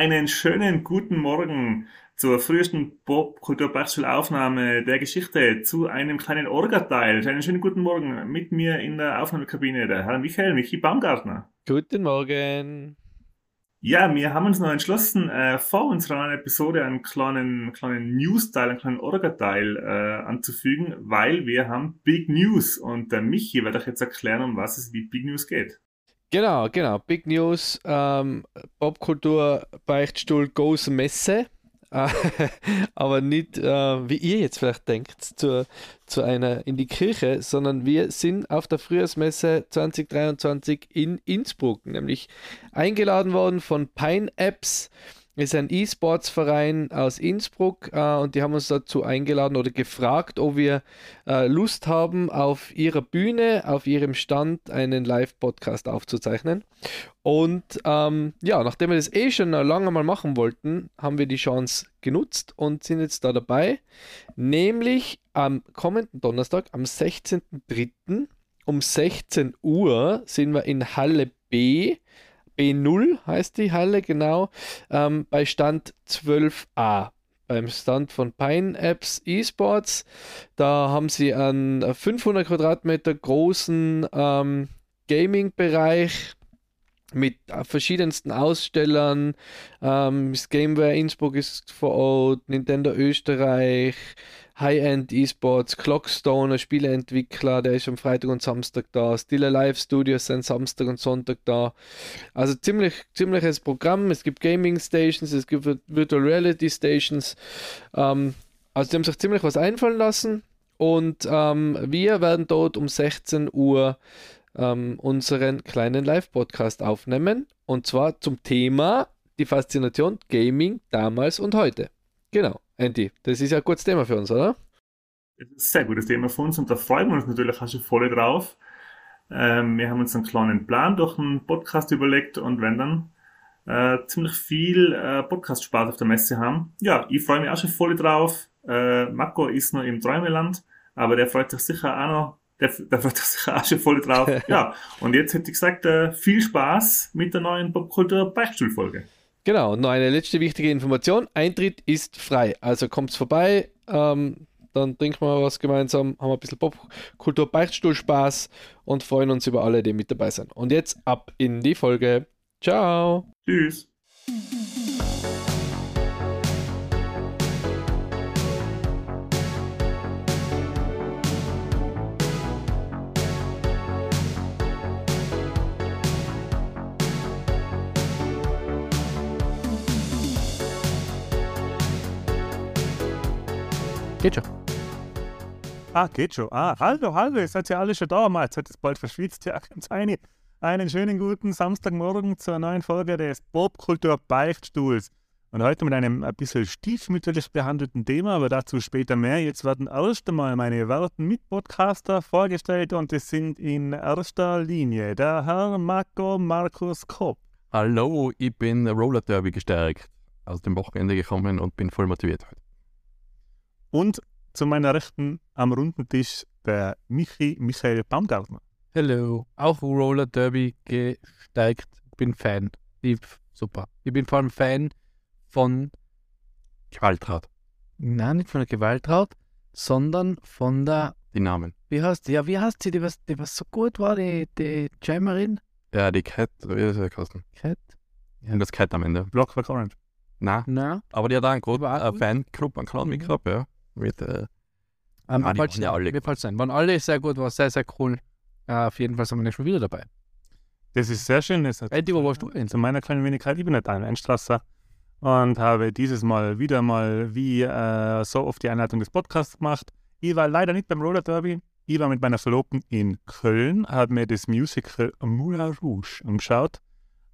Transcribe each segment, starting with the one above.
einen schönen guten Morgen zur frühesten Popkultur-Bachschulaufnahme der Geschichte zu einem kleinen Orga-Teil. Einen schönen guten Morgen mit mir in der Aufnahmekabine der Herr Michael Michi Baumgartner. Guten Morgen. Ja, wir haben uns noch entschlossen, äh, vor unserer neuen Episode einen kleinen, kleinen News-Teil, einen kleinen Orga-Teil äh, anzufügen, weil wir haben Big News und der Michi wird euch jetzt erklären, um was es wie Big News geht. Genau, genau. Big News, ähm, Popkultur, Beichtstuhl, Goes Messe. aber nicht, äh, wie ihr jetzt vielleicht denkt, zu, zu einer in die Kirche, sondern wir sind auf der Frühjahrsmesse 2023 in Innsbruck, nämlich eingeladen worden von Pine Apps ist ein E-Sports-Verein aus Innsbruck äh, und die haben uns dazu eingeladen oder gefragt, ob wir äh, Lust haben, auf ihrer Bühne, auf ihrem Stand einen Live-Podcast aufzuzeichnen. Und ähm, ja, nachdem wir das eh schon lange mal machen wollten, haben wir die Chance genutzt und sind jetzt da dabei. Nämlich am kommenden Donnerstag, am 16.03. um 16 Uhr sind wir in Halle B B0 heißt die Halle genau, ähm, bei Stand 12a. Beim Stand von Pine Apps Esports. Da haben sie einen 500 Quadratmeter großen ähm, Gaming-Bereich mit verschiedensten Ausstellern. Ähm, das Gameware Innsbruck ist vor Ort, Nintendo Österreich, High-End Esports, Clockstone, ein Spieleentwickler, der ist am Freitag und Samstag da. Still Alive Studios sind Samstag und Sonntag da. Also ziemlich, ziemliches Programm. Es gibt Gaming Stations, es gibt Virtual Reality Stations. Ähm, also die haben sich ziemlich was einfallen lassen. Und ähm, wir werden dort um 16 Uhr ähm, unseren kleinen Live-Podcast aufnehmen. Und zwar zum Thema die Faszination Gaming damals und heute. Genau. Andy, das ist ja ein gutes Thema für uns, oder? Das ist ein sehr gutes Thema für uns und da freuen wir uns natürlich auch schon voll drauf. Ähm, wir haben uns einen kleinen Plan durch einen Podcast überlegt und wenn dann äh, ziemlich viel äh, Podcast-Spaß auf der Messe haben. Ja, ich freue mich auch schon voll drauf. Äh, Marco ist noch im Träumeland, aber der freut sich sicher auch noch, der, der freut sich sicher auch schon voll drauf. ja, und jetzt hätte ich gesagt, äh, viel Spaß mit der neuen Popkultur-Beichtstuhl-Folge. Genau, und noch eine letzte wichtige Information. Eintritt ist frei. Also kommt vorbei, ähm, dann trinken wir was gemeinsam, haben ein bisschen Popkultur, Beichtstuhl, Spaß und freuen uns über alle, die mit dabei sind. Und jetzt ab in die Folge. Ciao. Tschüss. Geht schon. Ah, geht schon. Ah, hallo, hallo, ihr seid ja alle schon da. Mal, jetzt hat es bald verschwitzt. Ja, ganz eine. Einen schönen guten Samstagmorgen zur neuen Folge des Popkultur Beichtstuhls. Und heute mit einem ein bisschen stiefmütterlich behandelten Thema, aber dazu später mehr. Jetzt werden erst einmal meine werten Mitpodcaster vorgestellt und es sind in erster Linie der Herr Marco Markus Kopp. Hallo, ich bin Roller Derby gestärkt, aus dem Wochenende gekommen und bin voll motiviert heute. Und zu meiner Rechten am runden Tisch der Michi Michael Baumgartner. Hallo, auch Roller Derby gesteigt, bin Fan. Ich, super. Ich bin vor allem Fan von Gewaltrad. Nein, nicht von der Gewaltrad, sondern von der. Die Namen. Wie heißt die? Ja, wie heißt sie, die was, die was so gut war, die, die Jammerin? Ja, die Cat, wie ist das kosten? Cat? Ja. Und das Cat am Ende. Blockwork Orange. Nein. Nein. Aber die hat auch einen gut. Fanclub, einen kleinen Club, ja. Mit, äh, Ähm, Ah, waren ja alle Mir fällt's ein. Waren alle sehr gut, war sehr, sehr cool. Ja, auf jeden Fall sind wir nicht schon wieder dabei. Das ist sehr schön. Das hat- Eddie, wo warst du denn? Zu meiner kleinen Wenigkeit, ich bin nicht ein Einstrasser und habe dieses Mal wieder mal wie äh, so oft die Einleitung des Podcasts gemacht. Ich war leider nicht beim Roller Derby. Ich war mit meiner Verlobten in Köln, habe mir das Musical Moulin Rouge angeschaut.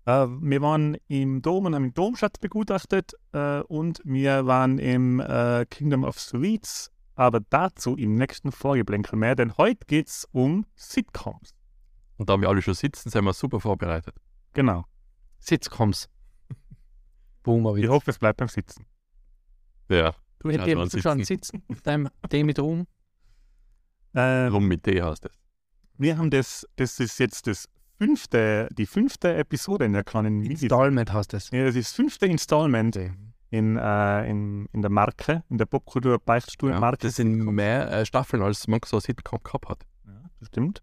Äh, wir waren im Dom und haben den Domschatz begutachtet äh, und wir waren im äh, Kingdom of Sweets, aber dazu im nächsten Vorgeblänkel mehr, denn heute geht es um Sitcoms. und da wir alle schon sitzen, sind wir super vorbereitet. Genau. Sitcoms. Boomer Ich hoffe, es bleibt beim Sitzen. Ja, Du hättest schon eben schon sitzen mit deinem Tee mit rum. Äh, rum mit D heißt es. Wir haben das, das ist jetzt das fünfte, die fünfte Episode in der kleinen. Installment heißt das. Ja, das ist das fünfte Installment in, äh, in, in der Marke, in der Popkultur Ja, Beichtstuhl-Marke. das sind mehr äh, Staffeln, als man so Sitcom gehabt hat. Ja, das stimmt.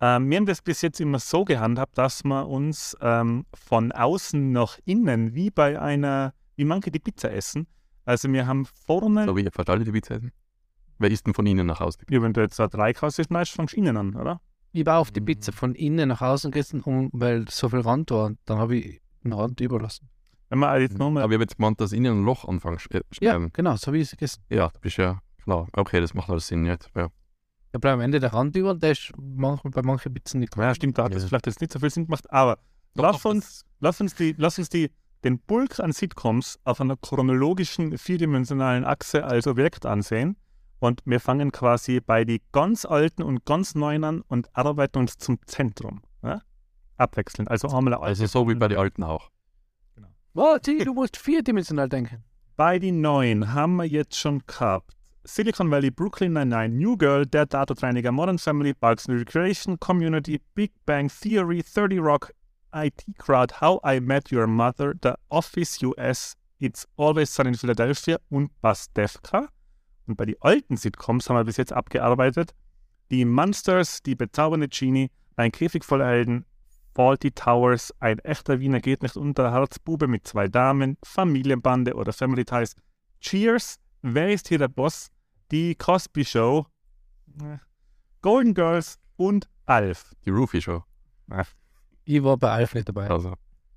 Ähm, wir haben das bis jetzt immer so gehandhabt, dass wir uns ähm, von außen nach innen, wie bei einer, wie manche die Pizza essen. Also wir haben vorne, So wie ihr fast alle die Witze essen. Wer isst denn von Ihnen nach Hause? ja, wenn du jetzt ein Dreikaus ist, meist fangst du innen an, oder? Ich war auf die Mhm. Pizza von innen nach außen gerissen, um, weil so viel Rand war. Und dann habe ich den Rand überlassen. Wenn wir jetzt nochmal, Aber ich habe jetzt gemeint, dass Ihnen ein Loch anfangen zu Ja, genau, so habe ich es gegessen. Ja, das ist ja klar. Okay, das macht alles Sinn jetzt. Ja. Da bleibt am Ende der Rand über und der ist manchmal bei manchen Pizzen nicht ja stimmt, da hat das Ja. vielleicht jetzt nicht so viel Sinn gemacht, aber Doch, lass, doch, uns, lass, uns die, lass uns die, den Bulk an Sitcoms auf einer chronologischen, vierdimensionalen Achse als Objekt ansehen. Und wir fangen quasi bei die ganz alten und ganz neuen an und arbeiten uns zum Zentrum. Ja? Abwechselnd. Also einmal. Also so wie bei den Alten auch. Warte, du musst vierdimensional denken. Bei den neuen haben wir jetzt schon gehabt. Silicon Valley, Brooklyn Nine-Nine, New Girl, Der Datenreiniger, Modern Family, Parks and Recreation, Community, Big Bang Theory, 30 Rock, IT Crowd, How I Met Your Mother, The Office US, It's Always Sunny in Philadelphia und Pastewka. Und bei den alten Sitcoms haben wir bis jetzt abgearbeitet. Die Monsters, Die bezaubernde Genie, Ein Käfig voller Helden, Faulty Towers, Ein echter Wiener geht nicht unter, Harzbube mit zwei Damen, Familienbande oder Family Ties, Cheers, Wer ist hier der Boss, Die Cosby Show, äh, Golden Girls und Alf. Die Roofie Show. Ich war bei Alf nicht dabei. Also,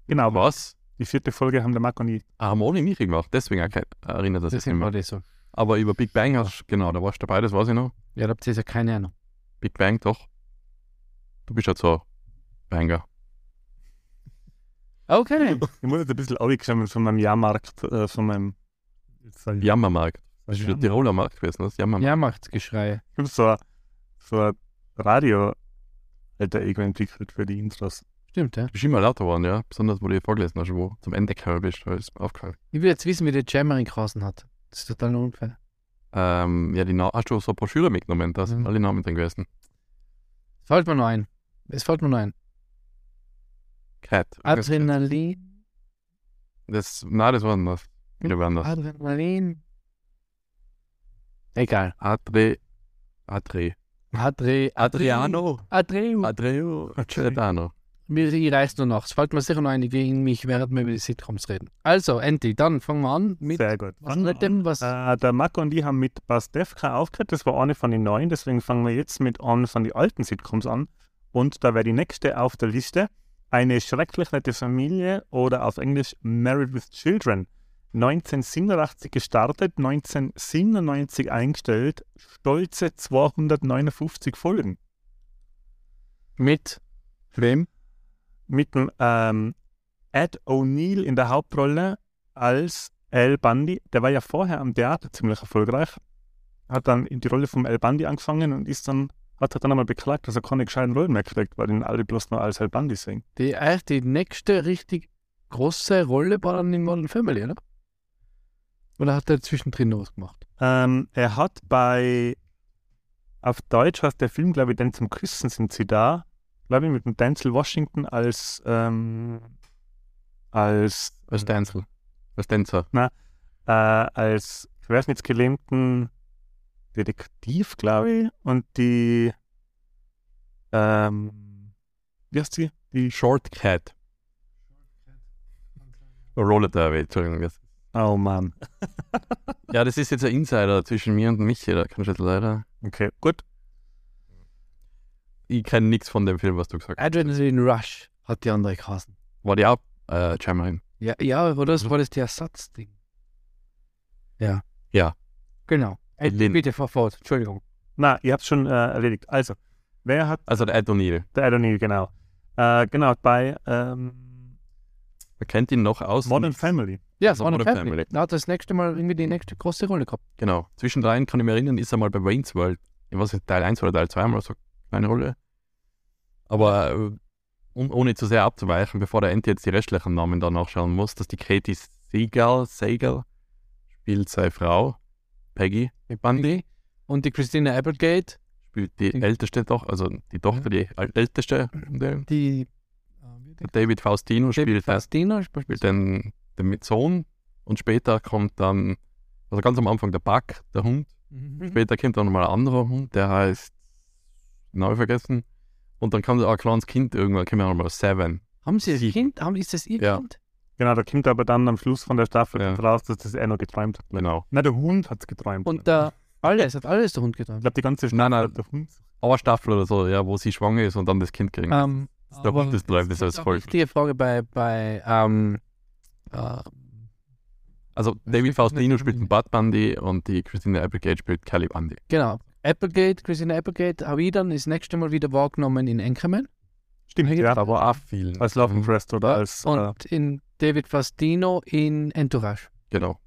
Genau, was? die vierte Folge haben der Marco ich. Ah, haben ohne mich gemacht. Deswegen auch erinnert das Das mehr. das so. Aber über Big Bang hast genau, da warst du dabei, das weiß ich noch. Ja, da habt ihr ja keine Ahnung. Big Bang, doch. Du bist halt so Banger. Okay. Ich muss jetzt ein bisschen aufgeschrieben von meinem Jahrmarkt, äh, von meinem. Jammermarkt. Das ist der Jammer. Tiroler Markt gewesen, das Jammermarkt. Ja, macht's Geschrei. Ich habe so, ein- so ein Radio alter Ego entwickelt für die Intros. Stimmt, ja. Du bist immer lauter geworden, ja. Besonders, wo du vorgelesen hast, wo du zum Ende gekommen bist, da ist mir aufgefallen. Ich will jetzt wissen, wie der Jammering geheißen hat. Das ist total unfair. Ähm, ja, die Na hast du so eine Broschüre mitgenommen, da sind Mhm. alle Namen drin gewesen. Es fällt mir noch ein. Es fällt mir noch ein. Cat. Adrenalin. Das, nein, das war anders. Wieder war anders. Adrenalin. Egal. Adre. Adre. Adre. Adriano. Adreu. Adreo. Celentano. Ich reiß nur noch. Es fällt mir sicher noch ein gegen mich, während wir über die Sitcoms reden. Also, Enti, dann fangen wir an mit Sehr gut. was mit dem, was. Äh, der Marco und ich haben mit Pastewka aufgehört. Das war eine von den neuen, deswegen fangen wir jetzt mit einer von den alten Sitcoms an. Und da wäre die nächste auf der Liste eine schrecklich nette Familie oder auf Englisch Married with Children. 1987 gestartet, 1997 eingestellt, stolze 259 Folgen. mit wem? Mit dem ähm, Ed O'Neill in der Hauptrolle als Al Bundy. Der war ja vorher am Theater ziemlich erfolgreich. Hat dann in die Rolle vom Al Bundy angefangen und ist dann, hat er dann einmal beklagt, dass er keine gescheiten Rollen mehr kriegt, weil ihn alle bloß nur als Al Bundy sehen. Die, die nächste richtig große Rolle war dann in Modern Family, oder? Oder hat er zwischendrin noch was gemacht? Ähm, er hat bei, auf Deutsch heißt der Film, glaube ich, denn zum Küssen sind sie da, glaube ich, mit dem Denzel Washington als, ähm, als, Als Denzel. Als Tänzer. äh, als querschnittsgelähmten Detektiv, glaube ich, und die, ähm, wie heißt sie? Die, Short Cat. Roller Derby, Entschuldigung. oh Mann. Ja, das ist jetzt ein Insider zwischen mir und Michi, da kann ich jetzt leider. Okay, gut. Ich kenne nichts von dem Film, was du gesagt hast. Adrenaline Rush hat die andere geheißen. War die auch äh, Jammerin? Ja, ja, oder das war das die Ersatzding? Ja. Ja. Genau. Ey, Lin. bitte fort. Entschuldigung. Na, ihr habt schon äh, erledigt. Also, wer hat, Also der Ed O'Neill. der Ed O'Neill, genau. Äh, genau, bei, ähm, Man kennt ihn noch aus. Modern Family. Ja, Also Modern Modern Family. Family. Da hat er das nächste Mal irgendwie die nächste große Rolle gehabt. Genau. Zwischendrin kann ich mich erinnern, ist er mal bei Wayne's World. Ich weiß nicht, Teil 1 oder Teil 2 mal so eine Rolle. Aber äh, um, ohne zu sehr abzuweichen, bevor der Enti jetzt die restlichen Namen da nachschauen muss, dass die Katie Seagal, Seagal spielt seine Frau, Peggy Bundy, Und die Christina Applegate. spielt spielt die Die- älteste Tochter, also die Tochter, die älteste. Die David Faustino spielt, David den- Faustino spielt spielt den, den mit Sohn und später kommt dann, also ganz am Anfang der Buck, der Hund. Mhm. Später kommt dann nochmal ein anderer Hund, der heißt, neu vergessen. Und dann kommt auch ein kleines Kind irgendwann, kommt auch nochmal Seven. Haben Sie ein Sie- Kind? Haben, ist das Ihr Ja. Kind? Genau, da kommt aber dann am Schluss von der Staffel Ja. raus, dass das er noch geträumt hat. Genau. Nein, der Hund hat es geträumt. Und der alles, hat alles der Hund ich getan. glaube, die ganze Nein, nein. hat der Hund. Eine Staffel oder so, ja, wo sie schwanger ist und dann das Kind kriegt. Ähm, ist der Hund, das träumt, das ist voll. wichtige Frage bei, bei ähm, äh, Also David Faustino spielt den Bud Bundy und die Christina Applegate spielt Kelly Bundy. genau. Applegate, Christina Applegate, habe ich dann das nächste Mal wieder wahrgenommen in Anchorman. Stimmt, ja. Aber auch viel. Als Love Interest oder Ja, als. Äh, Und in David Faustino in Entourage. Genau.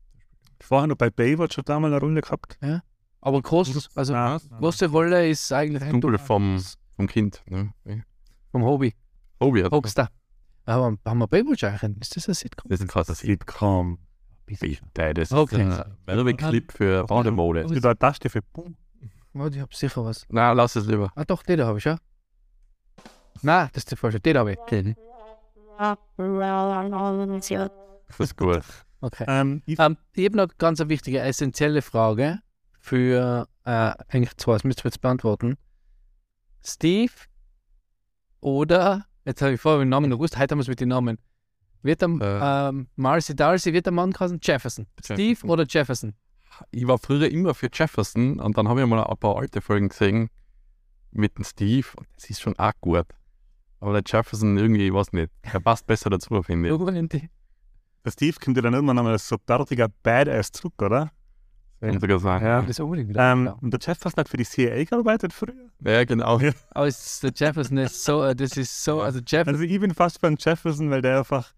vorher noch bei Baywatch er mal eine Rolle gehabt. Aber groß, also Nein, große Rolle ist eigentlich Entourage vom, vom Kind. Ne? vom Hobby. Hobby hat Hobster. Aber haben wir Baywatch eigentlich? Ist das ein Sitcom? Das ist ein krasses Sitcom. Bitte, das Okay. ist ein Werbeclip für Bademode. Du da Taste für Boom. Warte, ich hab sicher was. Na, lass es lieber. Ah doch, den da habe ich, ja. Nein, das ist der falsche. Den habe ich. Das ist gut. Okay. Ähm, ich, Ähm, ich habe noch ganz eine wichtige, essentielle Frage für äh, eigentlich zwei, das müsst ihr jetzt beantworten. Steve oder, jetzt habe ich vorher den Namen noch gewusst, heute haben wir es mit den Namen. Wird der, Äh. ähm, Marcy Darcy, wird der Mann heißen Jefferson? Steve Jefferson. oder Jefferson? Ich war früher immer für Jefferson und dann habe ich mal ein paar alte Folgen gesehen mit dem Steve und das ist schon auch gut. Aber der Jefferson irgendwie, ich weiß nicht, er passt besser dazu, finde ich. Der Steve kommt ja dann irgendwann einmal als so bärtiger Badass zurück, oder? Kann sogar sein. Ja. Das ist unbedingt wieder. Ähm, ja. und der Jefferson hat für die CIA gearbeitet früher. Ja, genau. Ja. Aber es ist, der Jefferson ist so, äh, das ist so, also Jefferson, Also ich bin fast für einen Jefferson, weil der einfach.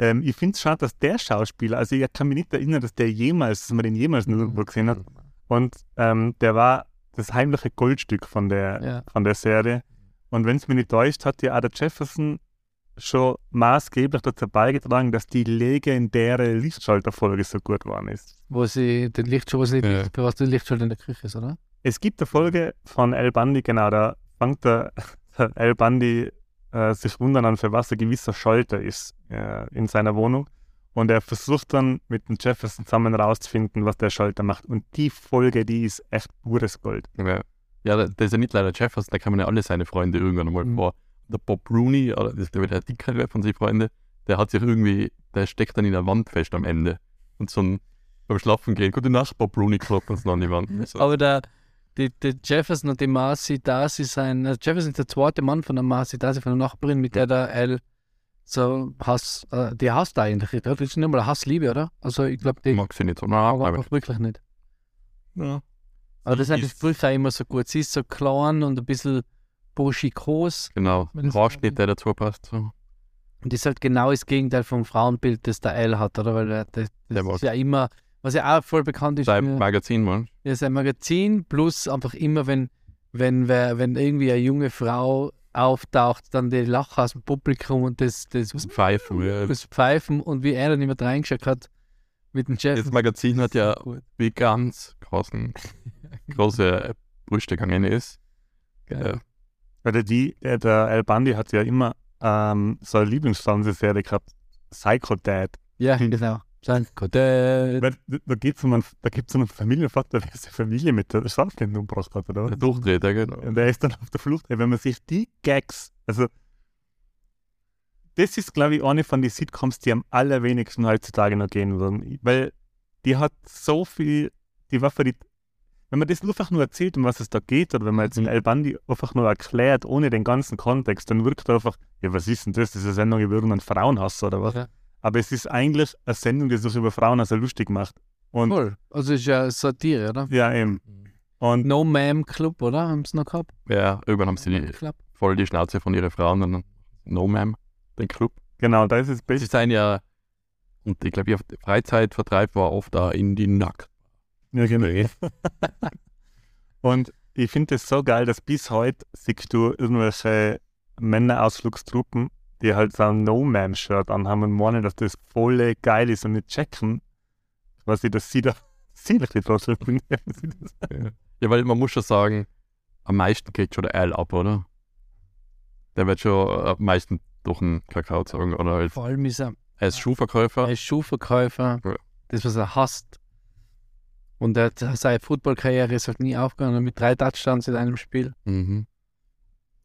Ähm, ich finde es schade, dass der Schauspieler, also ich kann mich nicht erinnern, dass der jemals, dass man den jemals nirgendwo gesehen hat. Und ähm, der war das heimliche Goldstück von der, ja. von der Serie. Und wenn es mich nicht täuscht, hat ja auch der Jefferson schon maßgeblich dazu beigetragen, dass die legendäre Lichtschalterfolge so gut geworden ist. wo sie den Lichtschalter, wo sie Ja. für was der Lichtschalter in der Küche ist, oder? Es gibt eine Folge von El Bundy, genau, da fängt der, der El Bundy äh, sich wundern an, für was ein gewisser Schalter ist äh, in seiner Wohnung. Und er versucht dann mit dem Jefferson zusammen rauszufinden, was der Schalter macht. Und die Folge, die ist echt pures Gold. Ja, ja der, ist ja nicht leider Jefferson, da kann man ja alle seine Freunde irgendwann einmal Mhm. vor. Der Bob Rooney, oder das ist glaube ich der dickere von seinen Freunden, der hat sich irgendwie, der steckt dann in der Wand fest am Ende. Und so ein, beim Schlafen gehen, gute Nacht, Bob Rooney klopft uns noch an die Wand. So. Aber der, die, der Jefferson und die Marcy Darcy sein, also Jefferson ist der zweite Mann von der Marcy Darcy, von der Nachbarin, mit der der L so Hass, äh, die hasst eigentlich, oder? Das ist nicht mal Hassliebe, oder? Also ich glaube, die mag sie nicht so. Nein, mag aber, einfach wirklich nicht. ja. Aber das sind die ist- Sprüche auch immer so gut. Sie ist so klein und ein bisschen burschikos Genau, Haarschnitt, der dazu passt. So. und ist halt genau das Gegenteil vom Frauenbild, das der L hat, oder? Weil der, das, Der das mag- ist ja immer, was ja auch voll bekannt ist, Sein Magazin, man. Ja, sein Magazin plus einfach immer, wenn, wenn, wer, wenn irgendwie eine junge Frau auftaucht, dann die Lacher aus dem Publikum und das, das, Pfeifen. Ja. das Pfeifen und wie er dann immer reingeschaut hat mit dem Chef. Das Magazin hat ja Gut. wie ganz großen, große Brüste gegangen ist. Geil. Ja. Weil die, der, der El Bundy hat ja immer ähm, so eine Lieblingsfernsehserie gehabt, Psycho Dad. Ja, genau. Weil Da, da geht es um einen, da gibt's einen Familienvater, der seine Familie mit der Scharfblende umgebracht hat, oder? Der Durchdreht, ja, genau. Und er ist dann auf der Flucht. Ey, Wenn man sich die Gags, also das ist, glaube ich, eine von den Sitcoms, die am allerwenigsten heutzutage noch gehen würden. Weil die hat so viel, die war für die, wenn man das einfach nur erzählt, um was es da geht, oder wenn man jetzt Mhm. El Bandi einfach nur erklärt, ohne den ganzen Kontext, dann wirkt er einfach, ja, was ist denn das? Das ist eine Sendung über irgendeinen Frauenhass oder was? Ja. Aber es ist eigentlich eine Sendung, die sich über Frauenhass lustig macht. Und Voll. Also ist ja Satire, oder? ja, eben. Und No Ma'am Club, oder? Haben sie noch gehabt? Ja, irgendwann haben sie die, Club. voll die Schnauze von ihren Frauen und dann No Ma'am, den Club. genau, da ist es Das besser. ist ein ja, und ich glaube, ihr Freizeitvertreib war oft da in die Nack. Ja, genau. Und ich finde es so geil, dass bis heute siehst du irgendwelche Männerausflugstruppen, die halt so ein No-Man-Shirt anhaben und meinen, dass das voll geil ist und nicht checken, was ich, dass sie da sicherlich die Vorstellung Ja, weil man muss schon sagen, am meisten kriegt schon der L ab, oder? Der wird schon am meisten durch den Kakao sagen, oder halt. Vor allem ist er, Er ist Schuhverkäufer. er ist Schuhverkäufer, Ja. das, was er hasst. Und er hat, seine Footballkarriere ist halt nie aufgegangen mit drei Touchdowns in einem Spiel. Mhm.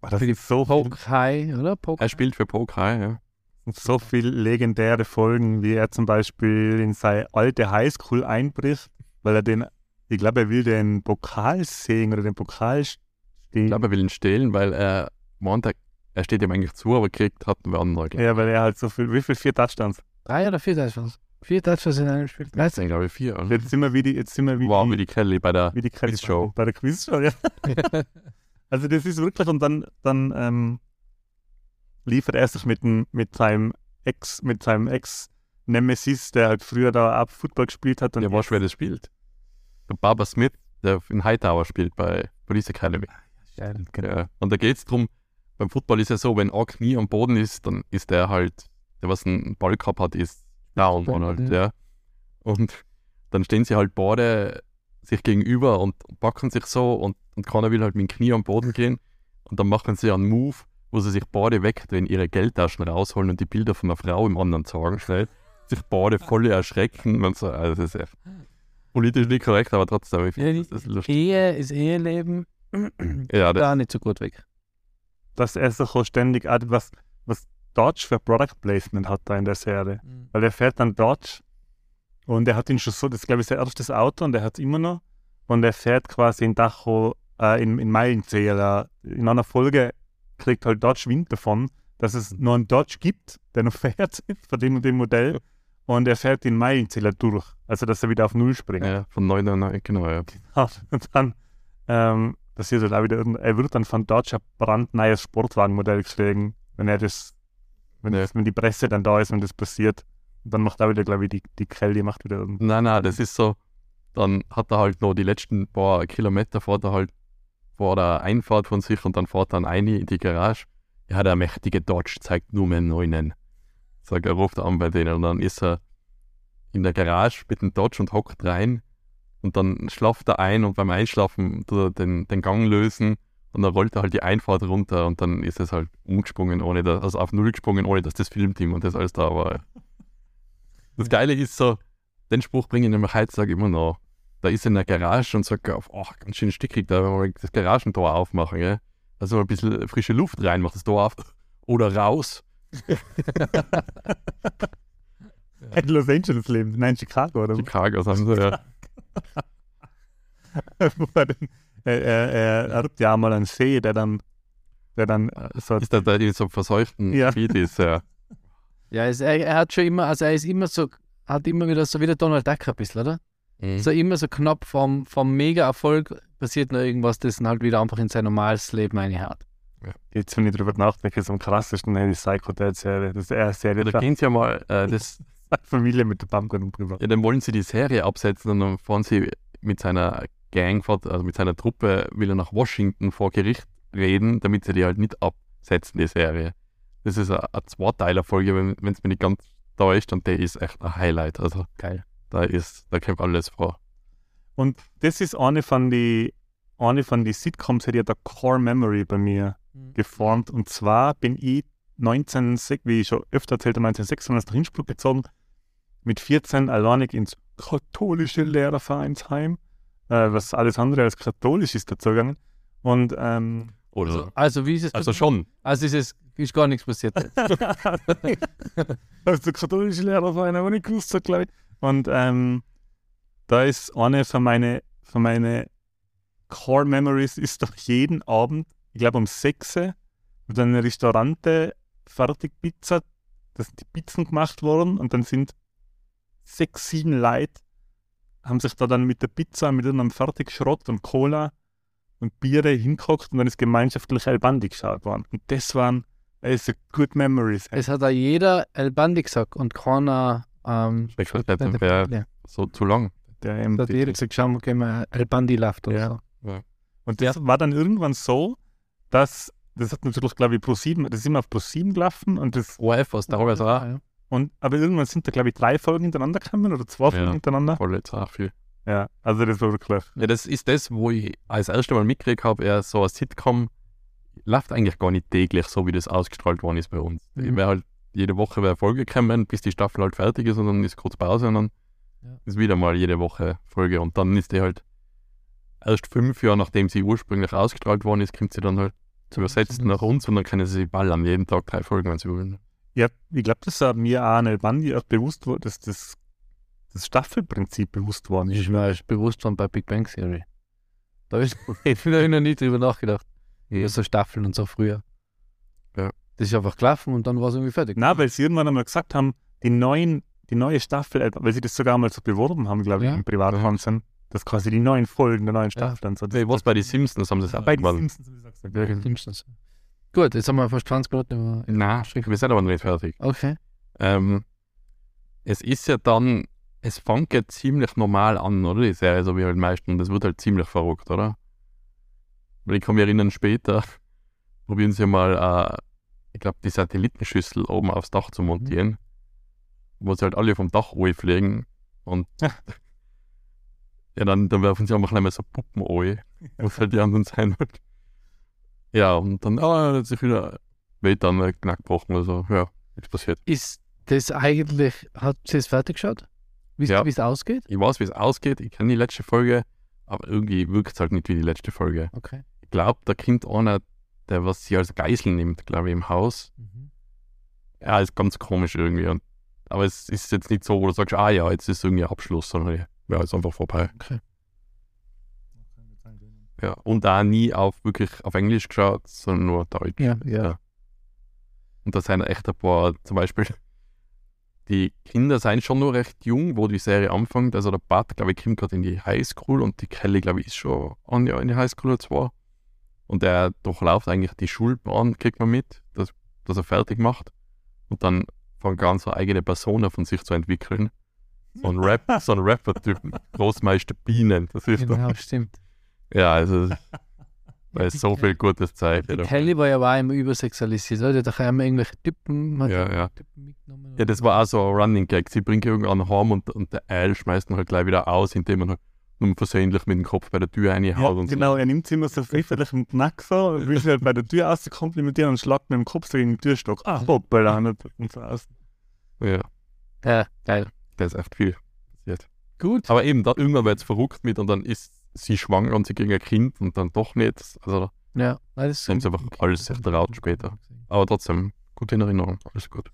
Das Für die so, Poke High, oder? Poke Er spielt für Pokai, ja. so viele legendäre Folgen, wie er zum Beispiel in seine alte Highschool einbricht, weil er den, ich glaube, er will den Pokal sehen oder den Pokal stehen. Ich glaube, er will ihn stehlen, weil er meint, er, steht ihm eigentlich zu, aber kriegt hat einen anderen. Ja, weil er halt so viel, wie viel? Vier Touchdowns. Drei oder vier Touchdowns? Vier Touchdowns in einem Spiel. Das sind, glaube ich, vier. Oder? Jetzt sind wir wie die, jetzt sind wir wie Wow, wie die, die Kelly bei der die Quizshow. Bei der Quizshow, ja. Also das ist wirklich, und dann, dann ähm, liefert er sich mit, mit seinem Ex, mit seinem Ex-Nemesis, der halt früher da auch Football gespielt hat. Und Der weiß, wer das spielt. Der Baba Smith, der in Hightower spielt bei Police Academy. Geil, genau. Ja. Und da geht es darum, beim Football ist ja so, wenn ein Knie am Boden ist, dann ist der halt, der was einen Ball gehabt hat, ist down. Und, halt, Ja. ja. und dann stehen sie halt beide sich gegenüber und packen sich so und, und keiner will halt mit dem Knie am Boden gehen. Und dann machen sie einen Move, wo sie sich beide wegdrehen, ihre Geldtaschen rausholen und die Bilder von einer Frau im anderen zeigen, schnell. Sich beide voll erschrecken und so. Also das ist echt politisch nicht korrekt, aber trotzdem, ich die das ist lustig. Ehe ist Eheleben. Ja, das, da nicht so gut weg. Dass er sich auch ständig, auch was, was Dodge für Product Placement hat da in der Serie. Weil er fährt dann Dodge und er hat ihn schon so, das ist glaube ich sein erstes Auto und er hat es immer noch. Und er fährt quasi in Dacho, äh, in, in Meilenzähler. In einer Folge kriegt halt Dodge Wind davon, dass es noch einen Dodge gibt, der noch fährt von dem und dem Modell. Und er fährt den Meilenzähler durch. Also dass er wieder auf Null springt. ja, von 99, genau, ja. Und dann ähm, passiert halt auch wieder irgend, er wird dann von Dodge ein brandneues Sportwagenmodell geschlagen, wenn er das, wenn, Ja. das, wenn die Presse dann da ist und das passiert. Dann macht er wieder, glaube ich, die, die Kelly macht wieder. Nein, nein, das ist so, dann hat er halt noch die letzten paar Kilometer fährt er halt vor der Einfahrt von sich und dann fährt er dann ein in die Garage. Ja, der mächtige Dodge zeigt nur mehr Neunen. Sagt er, ruft an bei denen und dann ist er in der Garage mit dem Dodge und hockt rein und dann schlaft er ein und beim Einschlafen tut er den, den Gang lösen und dann rollt er halt die Einfahrt runter und dann ist es halt umgesprungen, ohne dass, also auf Null gesprungen, ohne dass das Filmteam und das alles da war. Das Geile ist so, den Spruch bringe ich nämlich heutzutage immer noch. Da ist er in der Garage und sagt, oh, ganz schön stickig, da wollen wir das Garagentor aufmachen, gell? Also ein bisschen frische Luft rein, macht das Tor auf. Oder raus. In Los Angeles leben, nein, in Chicago, oder? Chicago, sagen sie, ja. Wo er, den, er, er, er erbt ja mal einen See, der dann, der dann äh, so Ist der, der in so einem verseuchten Ja. Gebiet ist, ja. Ja, es, er, er hat schon immer, also er ist immer so, hat immer wieder so wie der Donald Duck ein bisschen, oder? Mhm. So immer so knapp vom, vom Mega-Erfolg passiert noch irgendwas, das ihn halt wieder einfach in sein normales Leben einhaut. jetzt, wenn ich drüber nachdenke, ist am krassesten die Psycho Dad Serie. Das ist eher eine Serie, Ja, da kennt ja mal, äh, das, Familie mit der Pumpkin und drüber. ja, dann wollen sie die Serie absetzen und dann fahren sie mit seiner Gang, fort- also mit seiner Truppe, will er nach Washington vor Gericht reden, damit sie die halt nicht absetzen, die Serie. Das ist eine, eine Zweiteiler-Folge, wenn es mir nicht ganz täuscht und der ist echt ein Highlight. Also Geil. da ist, da kommt alles vor. Und das ist eine von die, eine von die Sitcoms, die hat der Core Memory bei mir geformt. Und zwar bin ich 19, wie ich schon öfter erzählt habe, 1996 nach Innsbruck gezogen, mit 14 alleinig ins katholische Lehrervereinsheim, äh, was alles andere als katholisch ist dazu gegangen. Und ähm, Oder? Also wie ist es? Also schon. Also ist es ist gar nichts passiert. also der katholische Lehrerverein, aber nicht gewusst, glaube ich. Und ähm, da ist eine von meine, von meine Core Memories ist doch jeden Abend, ich glaube um 6 Uhr, mit einem Restaurante Fertigpizza, da sind die Pizzen gemacht worden und dann sind sechs, sieben Leute, haben sich da dann mit der Pizza, mit einem Fertigschrott und Cola und Biere hingeguckt und dann ist gemeinschaftlich El Bandi geschaut worden. Und das waren also good memories. es hat auch jeder El Bandi gesagt und keiner ähm, Speckfeld bei der wäre so zu lang. Der eben Da hat jeder gesagt, schau mal, gehen wir El Bandi läuft oder Ja. so. Und das war dann irgendwann so, dass, das hat natürlich, glaube ich, Pro 7, das ist immer auf Pro 7 gelaufen und das, ORF aus der ORF auch. Ja. und, aber irgendwann sind da, glaube ich, drei Folgen hintereinander gekommen oder zwei Folgen Ja. hintereinander. Voll jetzt auch viel. Ja, also das war wirklich. Ja, das ist das, wo ich als erstes Mal mitgekriegt habe, er so ein Sitcom läuft eigentlich gar nicht täglich, so wie das ausgestrahlt worden ist bei uns. Mhm. Wäre halt jede Woche wäre Folge gekommen, bis die Staffel halt fertig ist und dann ist kurz Pause und dann Ja. ist wieder mal jede Woche Folge und dann ist die halt erst fünf Jahre nachdem sie ursprünglich ausgestrahlt worden ist, kommt sie dann halt zu übersetzt nach uns und dann können sie sich ballern, jeden Tag drei Folgen, wenn sie wollen. Ja, ich glaube, das war mir auch nicht wann die erst bewusst wurde, dass das, das Staffelprinzip bewusst worden ist. ist mir erst bewusst worden bei Big Bang Theory. Da ist- ich habe noch nie drüber nachgedacht. Über so Staffeln und so früher. Ja. Das ist einfach gelaufen und dann war es irgendwie fertig. Na, weil sie irgendwann einmal gesagt haben, die neuen, die neue Staffel, weil sie das sogar mal so beworben haben, glaube ich, Ja. im Privatfernsehen, dass quasi die neuen Folgen der neuen Ja. Staffel und so. Hey, was bei den Simpsons haben sie es auch bei den. Simpsons haben sie gesagt. Simpsons. Gut, jetzt haben wir fast 20 Minuten. Nein, wir sind aber noch nicht fertig. Okay. Ähm, es ist ja dann, es fängt ja ziemlich normal an, oder? Die Serie, so wie halt meistens. Und es wird halt ziemlich verrückt, oder? Weil ich kann mich erinnern, später probieren sie mal, äh, ich glaube, die Satellitenschüssel oben aufs Dach zu montieren, wo sie halt alle vom Dach fliegen und Ja. dann, dann werfen sie einfach gleich mal so Puppen an, wo es halt die anderen sein wird. Ja, und dann, ah, hat sich wieder Welt dann knack gebrochen oder so. Ja, nichts passiert. Ist das eigentlich, hat sie es fertig geschaut? Wisst Ja. ihr, wie es ausgeht? Ich weiß, wie es ausgeht, ich kenne die letzte Folge, aber irgendwie wirkt es halt nicht wie die letzte Folge. Okay. Glaube, da kommt einer, der was sie als Geisel nimmt, glaube ich, im Haus. Ja, ist ganz komisch irgendwie. Und, aber es ist jetzt nicht so, wo du sagst, ah ja, jetzt ist irgendwie Abschluss, sondern ja, ist einfach vorbei. Okay. Ja, und da nie auf wirklich auf Englisch geschaut, sondern nur Deutsch. Ja, ja. Und da sind echt ein paar, zum Beispiel, die Kinder sind schon noch recht jung, wo die Serie anfängt. Also der Bart, glaube ich, kommt gerade in die Highschool und die Kelly, glaube ich, ist schon ein Jahr in die Highschool oder zwei. Und er durchläuft eigentlich die Schulbahn, kriegt man mit, dass, dass er fertig macht. Und dann fängt an, so eine eigene Persona von sich zu entwickeln. So ein Rap, so ein Rapper-Typ, Großmeister Bienen. Das ist Genau, stimmt. ja, also da ist so viel gutes. Die Kelly war ja auch immer übersexualisiert, oder? Da haben wir irgendwelche Typen, Ja, ja. Typen mitgenommen. Ja, das war auch so ein Running Gag. Sie bringt irgendwann heim und, und der Al schmeißt ihn halt gleich wieder aus, indem man halt nur versehentlich mit dem Kopf bei der Tür Ja, reinhaut und genau, er nimmt sie immer so pfifferlich im Knack so, und will sie halt bei der Tür auskomplimentieren und schlagt mit dem Kopf so gegen den Türstock. Ah, hoppala, und und so aus. so. Ja, Ja, geil. da ist echt viel passiert. Gut. Aber eben, da, irgendwann wird es verrückt mit und dann ist sie schwanger und sie kriegen ein Kind und dann doch nicht. Also, Ja, nein, das Haben sie einfach alles sich traut später. aber trotzdem, gut in Erinnerung, alles gut.